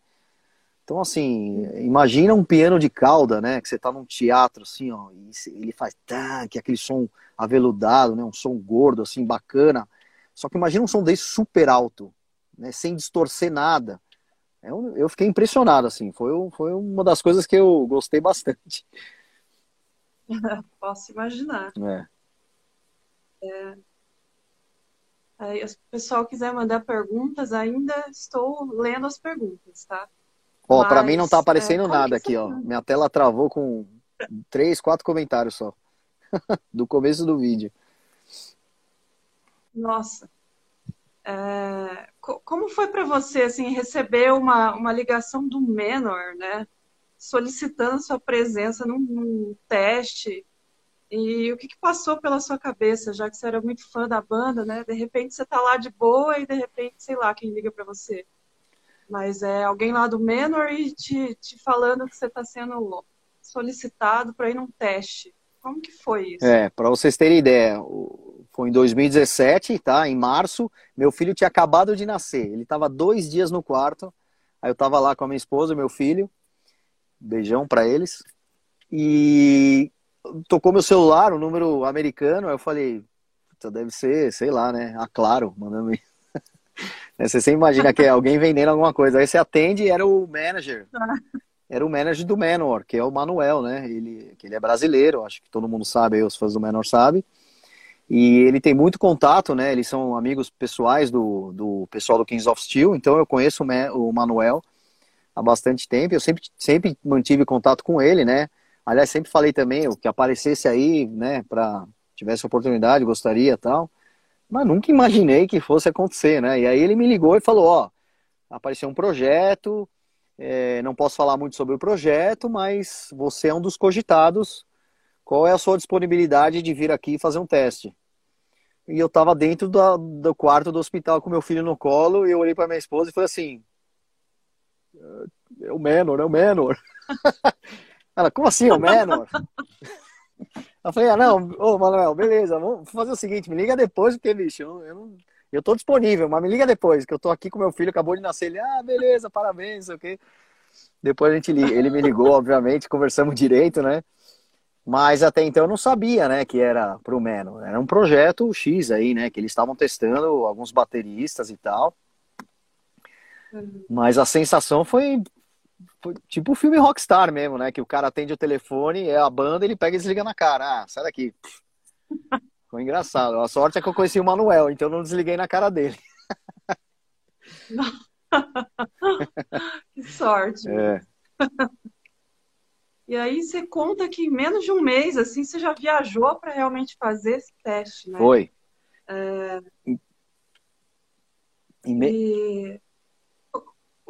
Então, assim, imagina um piano de cauda, né? Que você tá num teatro, assim, ó, e ele faz que é aquele som aveludado, né? Um som gordo, assim, bacana. Só que imagina um som desse super alto, né? Sem distorcer nada. Eu, é eu fiquei impressionado, assim. Foi, foi uma das coisas que eu gostei bastante. [LAUGHS] Posso imaginar. É. é. Aí, se o pessoal quiser mandar perguntas, ainda estou lendo as perguntas, tá? Ó, para mim não tá aparecendo é, nada aqui, ó. Minha tela travou com três, quatro comentários só. [LAUGHS] do começo do vídeo. Nossa. É, como foi para você assim receber uma, uma ligação do Menor, né? Solicitando sua presença num, num teste e o que, que, passou pela sua cabeça, já que você era muito fã da banda, né? De repente você tá lá de boa e de repente, sei lá, quem liga para você. Mas é alguém lá do Menor te, te falando que você está sendo solicitado para ir num teste. Como que foi isso? É, para vocês terem ideia, foi em 2017, tá? Em março, meu filho tinha acabado de nascer. Ele estava dois dias no quarto. Aí eu estava lá com a minha esposa, meu filho. Beijão para eles. E tocou meu celular, o um número americano, aí eu falei, deve ser, sei lá, né? A Claro, mandando Você sempre imagina que é alguém vendendo alguma coisa. Aí você atende e era o manager. Era o manager do Menor, que é o Manuel, né? Ele, que ele é brasileiro, acho que todo mundo sabe, os fãs do Menor sabem. E ele tem muito contato, né? Eles são amigos pessoais do, do pessoal do Kings of Steel, então eu conheço o, o Manuel há bastante tempo. Eu sempre, sempre mantive contato com ele, né? Aliás, sempre falei também o que aparecesse aí, né, para tivesse oportunidade, gostaria tal. Mas nunca imaginei que fosse acontecer, né? E aí ele me ligou e falou: Ó, apareceu um projeto, é, não posso falar muito sobre o projeto, mas você é um dos cogitados. Qual é a sua disponibilidade de vir aqui fazer um teste? E eu estava dentro do, do quarto do hospital com meu filho no colo e eu olhei para minha esposa e falei assim: é o menor, é o menor. [LAUGHS] Ela, como assim, o menor? [LAUGHS] Eu falei, ah, não, ô Manuel, beleza, vamos fazer o seguinte, me liga depois, porque, bicho, eu, eu, não, eu tô disponível, mas me liga depois, que eu tô aqui com meu filho, acabou de nascer. Ele, ah, beleza, parabéns, sei o quê. Depois a gente, ele me ligou, [LAUGHS] obviamente, conversamos direito, né? Mas até então eu não sabia, né, que era pro Menor. Era um projeto X aí, né, que eles estavam testando alguns bateristas e tal. Uhum. Mas a sensação foi tipo o filme Rockstar mesmo, né? Que o cara atende o telefone, é a banda, ele pega e desliga na cara. Ah, sai daqui. [LAUGHS] Foi engraçado. A sorte é que eu conheci o Manuel, então eu não desliguei na cara dele. [LAUGHS] que sorte. É. E aí você conta que em menos de um mês, assim, você já viajou para realmente fazer esse teste, né? Foi. É... Em. E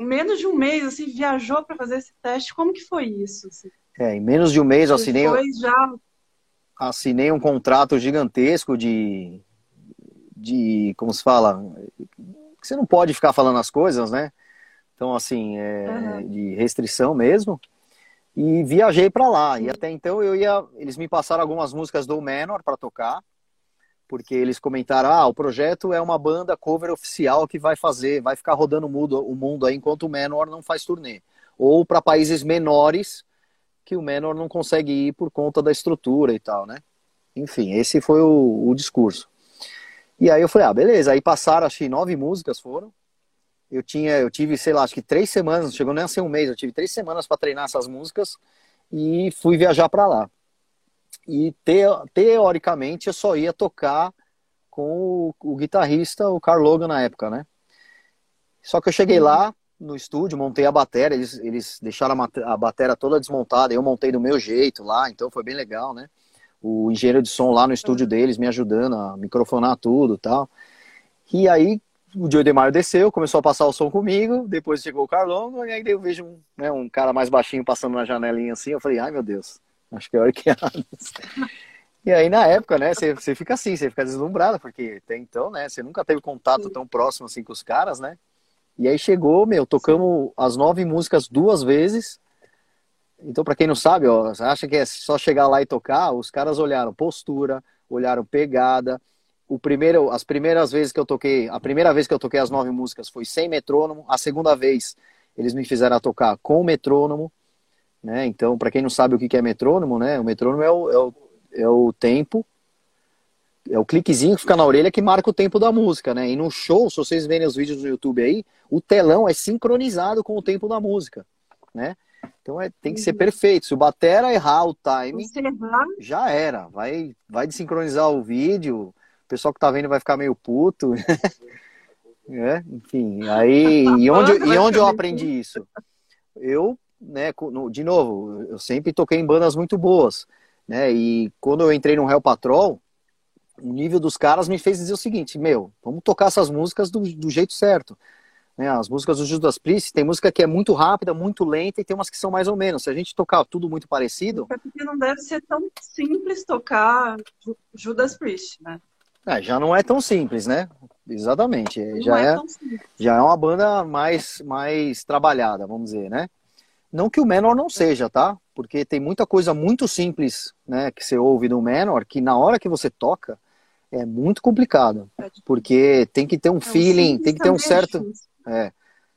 menos de um mês, assim, viajou para fazer esse teste. Como que foi isso? Assim? É, em menos de um mês eu assinei, já... assinei um contrato gigantesco de, de, como se fala, você não pode ficar falando as coisas, né? Então, assim, é, uhum. de restrição mesmo. E viajei para lá. E até então eu ia, eles me passaram algumas músicas do Menor para tocar porque eles comentaram: ah, o projeto é uma banda cover oficial que vai fazer, vai ficar rodando o mundo, o mundo aí enquanto o Menor não faz turnê. Ou para países menores que o Menor não consegue ir por conta da estrutura e tal, né? Enfim, esse foi o, o discurso. E aí eu falei: ah, beleza. Aí passaram, acho que nove músicas foram. Eu tinha, eu tive, sei lá, acho que três semanas, chegou nem a ser um mês, eu tive três semanas para treinar essas músicas e fui viajar para lá e te, teoricamente eu só ia tocar com o, o, guitarrista, o Carl Logan na época, né? Só que eu cheguei uhum. lá no estúdio, montei a bateria, eles, eles deixaram a, a bateria toda desmontada, eu montei do meu jeito lá, então foi bem legal, né? O engenheiro de som lá no estúdio uhum. deles me ajudando a microfonar tudo tal. E aí o Joe DeMaio desceu, começou a passar o som comigo, depois chegou o Carlão, e aí eu vejo um, né, um cara mais baixinho passando na janelinha assim, eu falei, ai meu Deus, Acho que é Orquianos. E aí, na época, né, você, você fica assim, você fica deslumbrado, porque até então, né, você nunca teve contato tão próximo assim com os caras, né? E aí chegou, meu, tocamos as nove músicas duas vezes. Então, para quem não sabe, ó, acha que é só chegar lá e tocar? Os caras olharam postura, olharam pegada. O primeiro, as primeiras vezes que eu toquei, a primeira vez que eu toquei as nove músicas foi sem metrônomo. A segunda vez eles me fizeram tocar com metrônomo. Né? Então, para quem não sabe o que é metrônomo, né? o metrônomo é o, é o, é o tempo, é o cliquezinho que fica na orelha que marca o tempo da música, né? E no show, se vocês verem os vídeos no YouTube aí, o telão é sincronizado com o tempo da música, né? Então é, tem que ser uhum. perfeito. Se o batera errar o time, já era. Vai, vai desincronizar o vídeo. pessoal que tá vendo vai ficar meio puto. [LAUGHS] é, enfim, aí e onde, e onde eu aprendi isso? Eu, né, de novo, eu sempre toquei em bandas muito boas, né? E quando eu entrei no Real Patrol, o nível dos caras me fez dizer o seguinte, meu, vamos tocar essas músicas do, do jeito certo. Né, as músicas do Judas Priest, tem música que é muito rápida, muito lenta e tem umas que são mais ou menos. Se a gente tocar tudo muito parecido. É porque não deve ser tão simples tocar Judas Priest, né? É, já não é tão simples, né? Exatamente. Não já é, é já é uma banda mais, mais trabalhada, vamos dizer, né? Não que o Menor não seja, tá? Porque tem muita coisa muito simples, né, que você ouve no Menor, que na hora que você toca é muito complicado. É porque tem que ter um feeling, tem que ter um certo. É,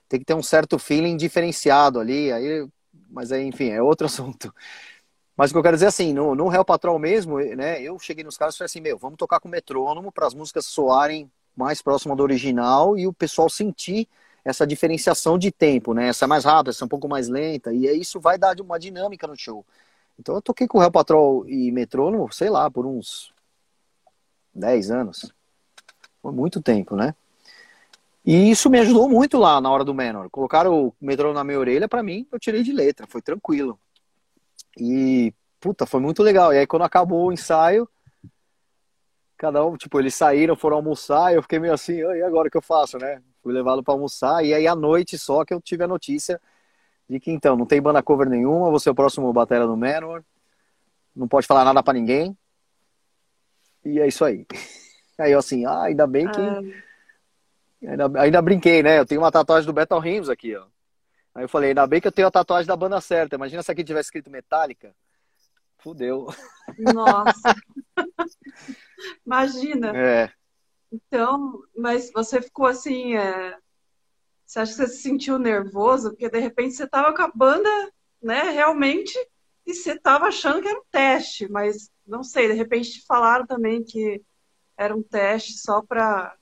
tem que ter um certo feeling diferenciado ali, aí, mas aí, enfim, é outro [LAUGHS] assunto. Mas o que eu quero dizer assim, no, no Real Patrol mesmo, né, eu cheguei nos caras e falei assim, meu, vamos tocar com metrônomo para as músicas soarem mais próximo do original e o pessoal sentir essa diferenciação de tempo, né? Essa é mais rápida, essa é um pouco mais lenta, e isso vai dar uma dinâmica no show. Então eu toquei com o Real Patrol e metrônomo, sei lá, por uns 10 anos. Foi muito tempo, né? E isso me ajudou muito lá na hora do Menor. Colocaram o metrô na minha orelha, para mim, eu tirei de letra, foi tranquilo. E, puta, foi muito legal. E aí, quando acabou o ensaio, cada um, tipo, eles saíram, foram almoçar, eu fiquei meio assim, e agora o que eu faço, né? Fui levá-lo para almoçar, e aí à noite só que eu tive a notícia de que, então, não tem banda cover nenhuma, você é o próximo batera do Manor, não pode falar nada para ninguém, e é isso aí. [LAUGHS] Aí eu assim, ah, ainda bem que... Ah. Ainda, ainda brinquei, né? Eu tenho uma tatuagem do Battle Rims aqui, ó. Aí eu falei, ainda bem que eu tenho a tatuagem da banda certa. Imagina se aqui tivesse escrito Metallica. Fudeu. Nossa. [LAUGHS] Imagina. É. Então, mas você ficou assim, é... você acha que você se sentiu nervoso? Porque de repente você estava com a banda, né, realmente, e você estava achando que era um teste, mas não sei, de repente te falaram também que era um teste só para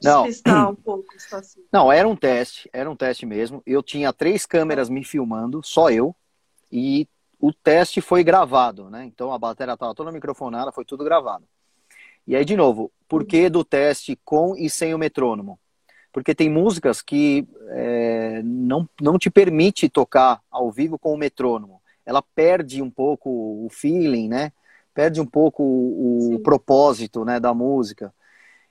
despistar um pouco a situação. Não, era um teste, era um teste mesmo. Eu tinha três câmeras me filmando, só eu, e o teste foi gravado, né? Então a bateria estava toda microfonada, foi tudo gravado. E aí, de novo, por que do teste com e sem o metrônomo? Porque tem músicas que é, não, não te permite tocar ao vivo com o metrônomo. Ela perde um pouco o feeling, né? Perde um pouco o, o propósito né, da música.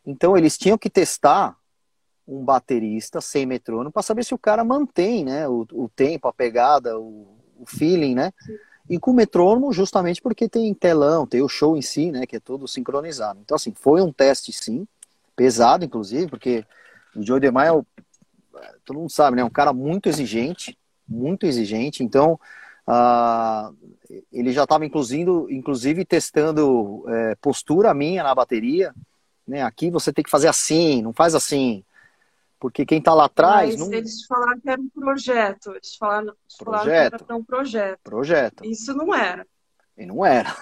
Então eles tinham que testar um baterista sem metrônomo para saber se o cara mantém né, o, o tempo, a pegada, o, o feeling, né? Sim. E com o metrônomo, justamente porque tem telão, tem o show em si, né? Que é todo sincronizado. Então, assim, foi um teste, sim, pesado, inclusive, porque o Joe DeMaio, todo mundo sabe, né? É um cara muito exigente, muito exigente. Então, uh, ele já estava, inclusive, inclusive testando é, postura minha na bateria, né? Aqui você tem que fazer assim, não faz assim. Porque quem está lá atrás. Mas não... eles falaram que era um projeto. Eles falaram, projeto. falaram que era um projeto. Projeto. Isso não era. E não era.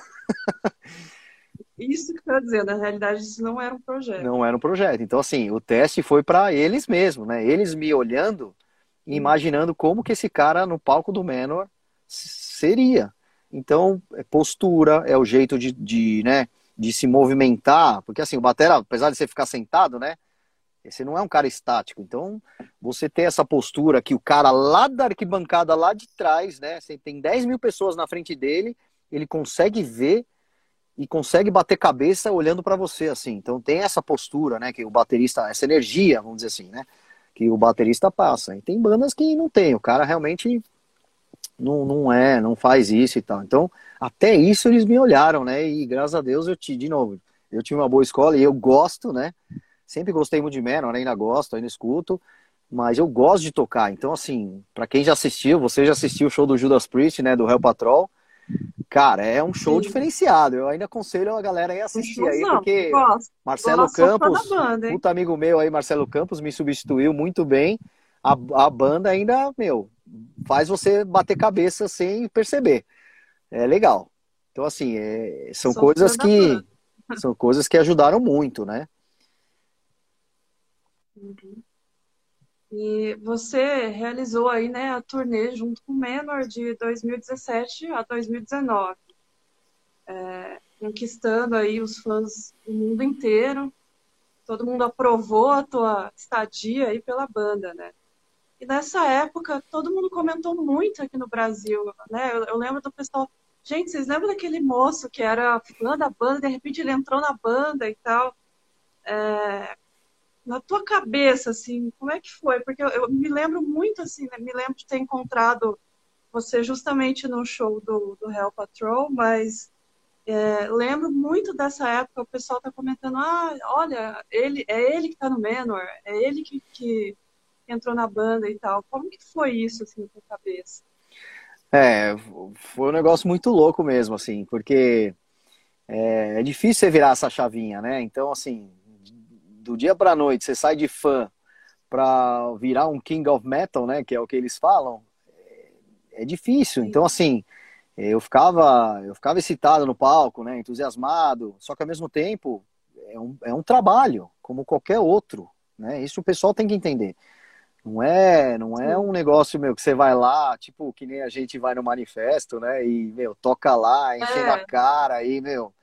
Isso que eu dizer, na realidade, isso não era um projeto. Não era um projeto. Então, assim, o teste foi para eles mesmos, né? Eles me olhando e imaginando como que esse cara no palco do Menor seria. Então, é postura, é o jeito de, de né? de se movimentar, porque assim, o batera, apesar de você ficar sentado, né? Você não é um cara estático, então você ter essa postura que o cara lá da arquibancada, lá de trás, né? Você tem 10 mil pessoas na frente dele, ele consegue ver e consegue bater cabeça olhando para você, assim. Então tem essa postura, né? Que o baterista, essa energia, vamos dizer assim, né? Que o baterista passa. E tem bandas que não tem, o cara realmente não, não é, não faz isso e tal. Então, até isso eles me olharam, né? E graças a Deus eu te, de novo, eu tive uma boa escola e eu gosto, né? Sempre gostei muito de Menor, ainda gosto, ainda escuto, mas eu gosto de tocar. Então, assim, para quem já assistiu, você já assistiu o show do Judas Priest, né? Do Hell Patrol. Cara, é um show Sim. diferenciado. Eu ainda aconselho a galera a assistir aí, porque gosto. Marcelo gosto Campos, banda, puta amigo meu aí, Marcelo Campos, me substituiu muito bem. A, a banda ainda, meu, faz você bater cabeça sem perceber. É legal. Então, assim, é, são coisas que são coisas que ajudaram muito, né? Uhum. E você realizou aí, né, a turnê junto com o Menor de 2017 a 2019. É, conquistando aí os fãs do mundo inteiro. Todo mundo aprovou a tua estadia aí pela banda, né? E nessa época, todo mundo comentou muito aqui no Brasil, né? Eu, eu lembro do pessoal, gente, vocês lembram daquele moço que era fã da banda, de repente ele entrou na banda e tal? É, na tua cabeça, assim, como é que foi? Porque eu, eu me lembro muito, assim, né? me lembro de ter encontrado você justamente no show do, do Hell Patrol, mas é, lembro muito dessa época, o pessoal tá comentando, ah, olha, ele, é ele que tá no Menor, é ele que, que entrou na banda e tal. Como que foi isso, assim, na tua cabeça? É, foi um negócio muito louco mesmo, assim, porque é, é difícil você virar essa chavinha, né? Então, assim, do dia pra noite, você sai de fã pra virar um King of Metal, né? Que é o que eles falam. É, é difícil. Então, assim, eu ficava, eu ficava excitado no palco, né? Entusiasmado. Só que ao mesmo tempo, é um, é um trabalho, como qualquer outro, né? Isso o pessoal tem que entender. Não é, não é um negócio, meu, que você vai lá, tipo, que nem a gente vai no manifesto, né? E, meu, toca lá, enchendo é. a cara aí, meu.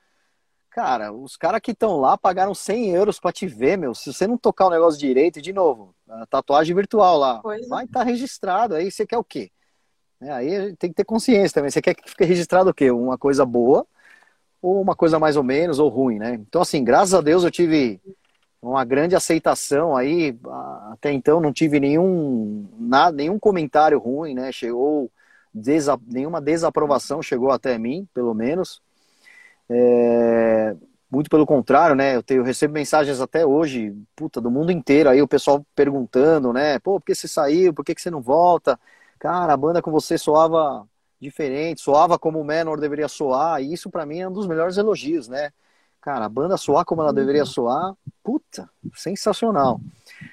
Cara, os caras que estão lá pagaram 100 euros para te ver, meu. Se você não tocar o negócio direito, de novo, a tatuagem virtual lá, pois vai estar é. tá registrado. Aí você quer o quê? É, aí tem que ter consciência também. Você quer que fique registrado o quê? Uma coisa boa ou uma coisa mais ou menos ou ruim, né? Então, assim, graças a Deus eu tive uma grande aceitação aí. Até então não tive nenhum, nada, nenhum comentário ruim, né? Chegou desa, nenhuma desaprovação chegou até mim, pelo menos. É, muito pelo contrário, né? Eu, tenho, eu recebo mensagens até hoje, puta, do mundo inteiro, aí o pessoal perguntando, né? Pô, por que você saiu? Por que, que você não volta? Cara, a banda com você soava diferente, soava como o Menor deveria soar, e isso para mim é um dos melhores elogios, né? Cara, a banda soar como ela deveria soar, puta, sensacional.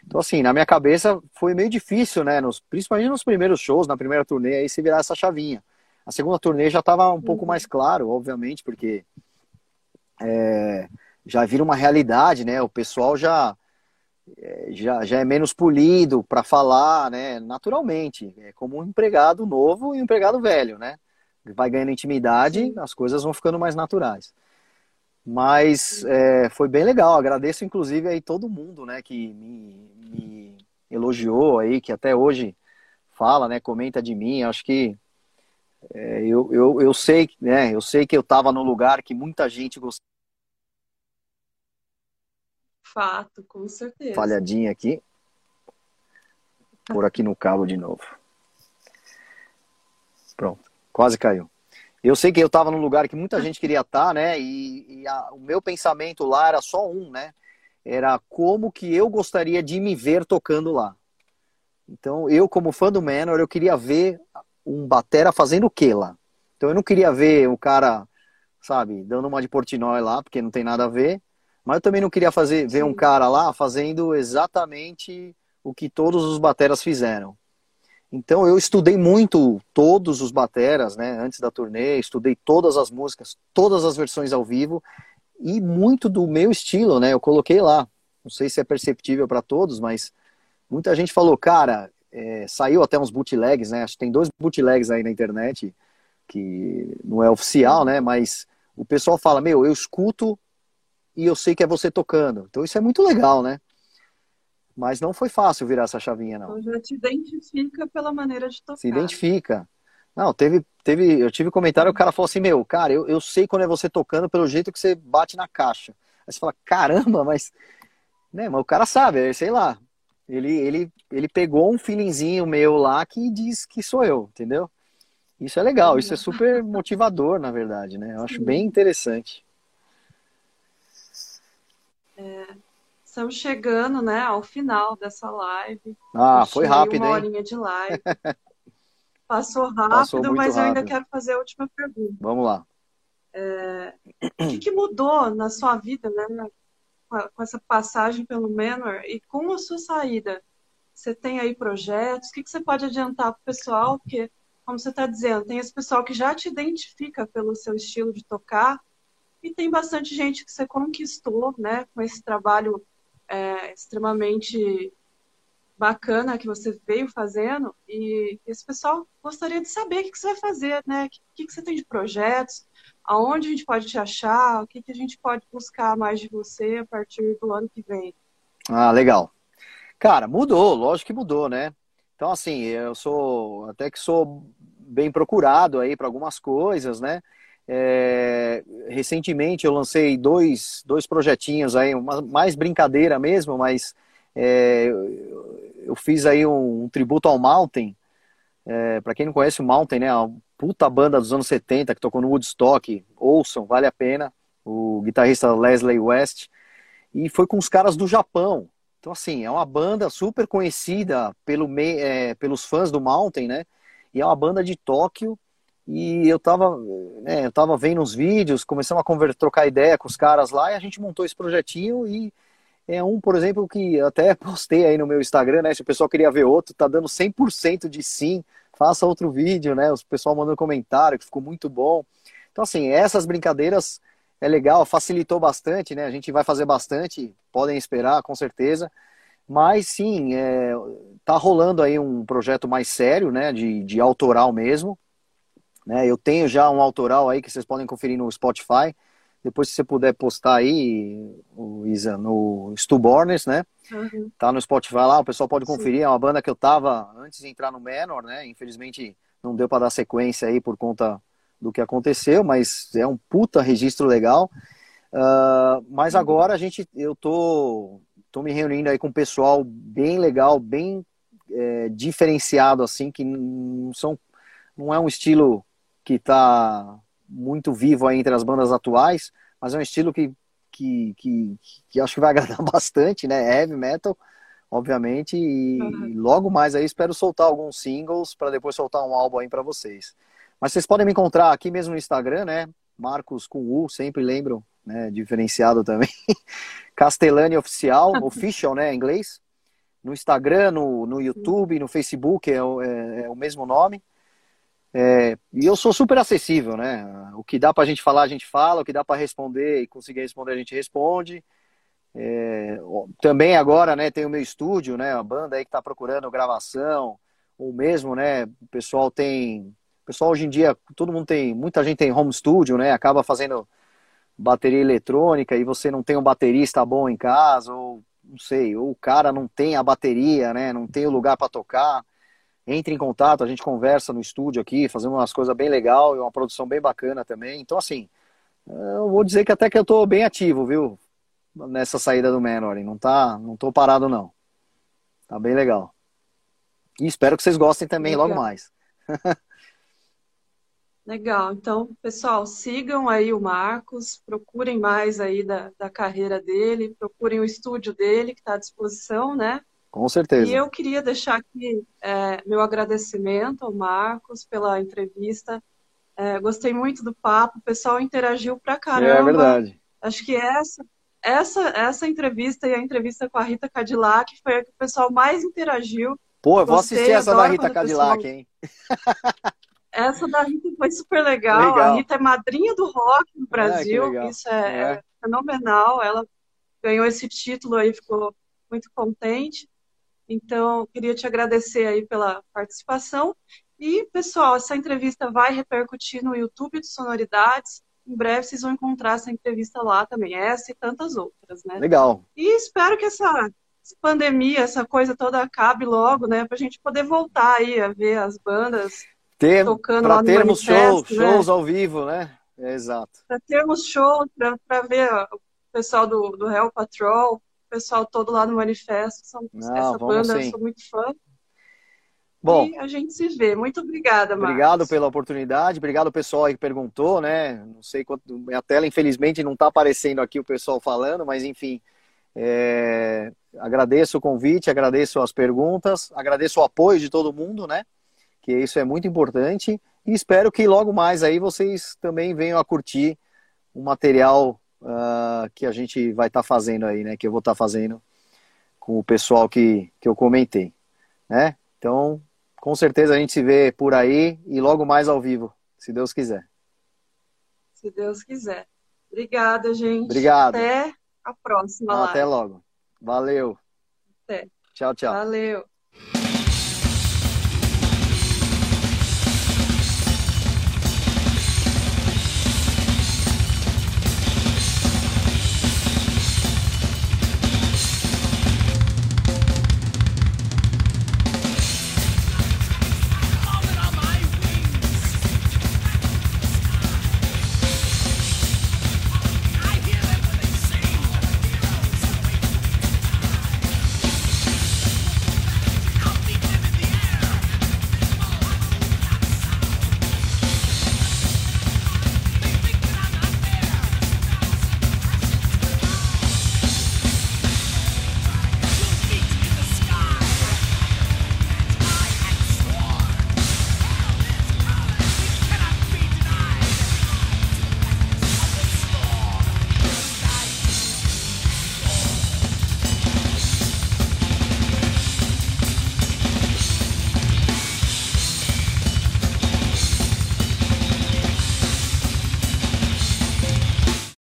Então, assim, na minha cabeça foi meio difícil, né? Nos, principalmente nos primeiros shows, na primeira turnê, aí se virar essa chavinha. A segunda turnê já estava um pouco mais claro, obviamente, porque é, já vira uma realidade, né? O pessoal já é, já, já é menos polido para falar, né? Naturalmente, é como um empregado novo e um empregado velho, né? Vai ganhando intimidade, Sim. as coisas vão ficando mais naturais. Mas é, foi bem legal. Agradeço, inclusive, aí todo mundo, né, que me, me elogiou aí, que até hoje fala, né, comenta de mim. Acho que é, eu, eu, eu sei, né? Eu sei que eu estava no lugar que muita gente gostava. Fato, com certeza. Falhadinha aqui. Por aqui no cabo de novo. Pronto, quase caiu. Eu sei que eu estava no lugar que muita gente queria estar, tá, né? E, e a, o meu pensamento lá era só um, né? Era como que eu gostaria de me ver tocando lá. Então, eu como fã do Manor, eu queria ver um batera fazendo o que lá? Então eu não queria ver o cara, sabe, dando uma de Portinói lá, porque não tem nada a ver. Mas eu também não queria fazer, ver um cara lá fazendo exatamente o que todos os bateras fizeram. Então eu estudei muito todos os bateras, né, antes da turnê, estudei todas as músicas, todas as versões ao vivo e muito do meu estilo, né, eu coloquei lá. Não sei se é perceptível para todos, mas muita gente falou, cara, é, saiu até uns bootlegs, né? Acho que tem dois bootlegs aí na internet, que não é oficial, né? Mas o pessoal fala, meu, eu escuto e eu sei que é você tocando. Então isso é muito legal, né? Mas não foi fácil virar essa chavinha, não. Então já te identifica pela maneira de tocar. Se identifica. Não, teve, teve, eu tive comentário, o cara falou assim, meu, cara, eu, eu sei quando é você tocando pelo jeito que você bate na caixa. Aí você fala, caramba, mas, né, mas o cara sabe, sei lá, ele, ele, ele pegou um feelingzinho meu lá que diz que sou eu, entendeu? Isso é legal, isso é super motivador, na verdade, né? Eu acho bem interessante. É, estamos chegando, né, ao final dessa live. Ah, foi rápido, uma horinha de live. [LAUGHS] Passou rápido, Passou mas rápido. eu ainda quero fazer a última pergunta. Vamos lá. É, o que, que, mudou na sua vida, né, com essa passagem pelo Menor e com a sua saída, você tem aí projetos? O que, que você pode adiantar para o pessoal? Porque, como você está dizendo, tem esse pessoal que já te identifica pelo seu estilo de tocar e tem bastante gente que você conquistou, né, com esse trabalho é, extremamente bacana que você veio fazendo e esse pessoal gostaria de saber o que, você vai fazer, né? O que, que você tem de projetos, aonde a gente pode te achar, o que, que a gente pode buscar mais de você a partir do ano que vem. Ah, legal. Cara, mudou, lógico que mudou, né? Então, assim, eu sou até que sou bem procurado aí para algumas coisas, né? É, recentemente eu lancei dois, dois projetinhos aí, uma, mais brincadeira mesmo, mas é, eu fiz aí um, um tributo ao Mountain. É, para quem não conhece o Mountain, né? Uma puta banda dos anos 70 que tocou no Woodstock. Ouçam, vale a pena. O guitarrista Leslie West. E foi com os caras do Japão. Então, assim, é uma banda super conhecida pelo, é, pelos fãs do Mountain, né? E é uma banda de Tóquio. E eu tava, né, eu tava vendo uns vídeos, começamos a trocar ideia com os caras lá, e a gente montou esse projetinho e é um, por exemplo, que até [LAUGHS] postei aí no meu Instagram, né? Se o pessoal queria ver outro, tá dando 100% de sim, faça outro vídeo, né? O pessoal mandando comentário que ficou muito bom. Então, assim, essas brincadeiras é legal, facilitou bastante, né? A gente vai fazer bastante, podem esperar, com certeza. Mas sim, é, tá rolando aí um projeto mais sério, né? De, de autoral mesmo. Né? Eu tenho já um autoral aí que vocês podem conferir no Spotify depois, se você puder postar aí, o Isa, no Stillborners, né? Uhum. Tá no Spotify lá, o pessoal pode conferir. Sim. É uma banda que eu tava antes de entrar no Menor, né? Infelizmente não deu para dar sequência aí por conta do que aconteceu, mas é um puta registro legal. Uh, mas uhum. agora a gente, eu tô, tô me reunindo aí com um pessoal bem legal, bem é, diferenciado, assim, que não são, não é um estilo que tá muito vivo aí entre as bandas atuais, mas é um estilo que, que, que, que acho que vai [LAUGHS] agradar bastante, né? Heavy metal, obviamente, e uhum. logo mais aí espero soltar alguns singles para depois soltar um álbum aí para vocês. Mas vocês podem me encontrar aqui mesmo no Instagram, né? Marcos com U, sempre lembram, né? Diferenciado também. [LAUGHS] Castellani Oficial, [LAUGHS] official, né? Em inglês. No Instagram, no, no YouTube, no Facebook, é, é, é o mesmo nome. É, e eu sou super acessível, né? O que dá para a gente falar, a gente fala, o que dá para responder e conseguir responder, a gente responde. É, também agora, né, tem o meu estúdio, né? A banda aí que está procurando gravação, ou mesmo, né? O pessoal tem. O pessoal hoje em dia, todo mundo tem. Muita gente tem home studio, né? Acaba fazendo bateria eletrônica e você não tem um baterista bom em casa, ou não sei, ou o cara não tem a bateria, né? Não tem o lugar para tocar entre em contato, a gente conversa no estúdio aqui, fazemos umas coisas bem legal e uma produção bem bacana também. Então, assim, eu vou dizer que até que eu tô bem ativo, viu? Nessa saída do Menor. Não tá, não tô parado, não. Tá bem legal. E espero que vocês gostem também legal. logo mais. [LAUGHS] legal. Então, pessoal, sigam aí o Marcos, procurem mais aí da, da carreira dele, procurem o estúdio dele, que está à disposição, né? Com certeza. E eu queria deixar aqui é, meu agradecimento ao Marcos pela entrevista. É, gostei muito do papo, o pessoal interagiu pra caramba. É verdade. Acho que essa, essa, essa entrevista e a entrevista com a Rita Cadillac foi a que o pessoal mais interagiu. Pô, eu vou Gostei, assistir essa da Rita Cadillac, pessoal... hein? [LAUGHS] Essa da Rita foi super legal. legal. A Rita é madrinha do rock no Brasil. É, Isso é, é fenomenal. Ela ganhou esse título aí, ficou muito contente. Então, queria te agradecer aí pela participação. E, pessoal, essa entrevista vai repercutir no YouTube de Sonoridades. Em breve vocês vão encontrar essa entrevista lá também, essa e tantas outras, né? Legal. E espero que essa pandemia, essa coisa toda acabe logo, né? Para a gente poder voltar aí a ver as bandas Ter, tocando lá no termos shows, né? shows ao vivo, né? É, exato. Para termos shows, para ver o pessoal do, do Hell Patrol, pessoal todo lá no manifesto. São, Não, essa banda, sim. eu sou muito fã. Bom, e a gente se vê. Muito obrigada, Marcos. Obrigado pela oportunidade, obrigado pessoal aí que perguntou, né? Não sei quanto. Minha tela, infelizmente, não está aparecendo aqui o pessoal falando, mas enfim. É... Agradeço o convite, agradeço as perguntas, agradeço o apoio de todo mundo, né? Que isso é muito importante. E espero que logo mais aí vocês também venham a curtir o material uh, que a gente vai estar tá fazendo aí, né? Que eu vou estar tá fazendo com o pessoal que, que eu comentei, né? Então, com certeza a gente se vê por aí e logo mais ao vivo, se Deus quiser. Se Deus quiser. Obrigada, gente. Obrigado. Até a próxima. Até live. logo. Valeu. Até. Tchau, tchau. Valeu.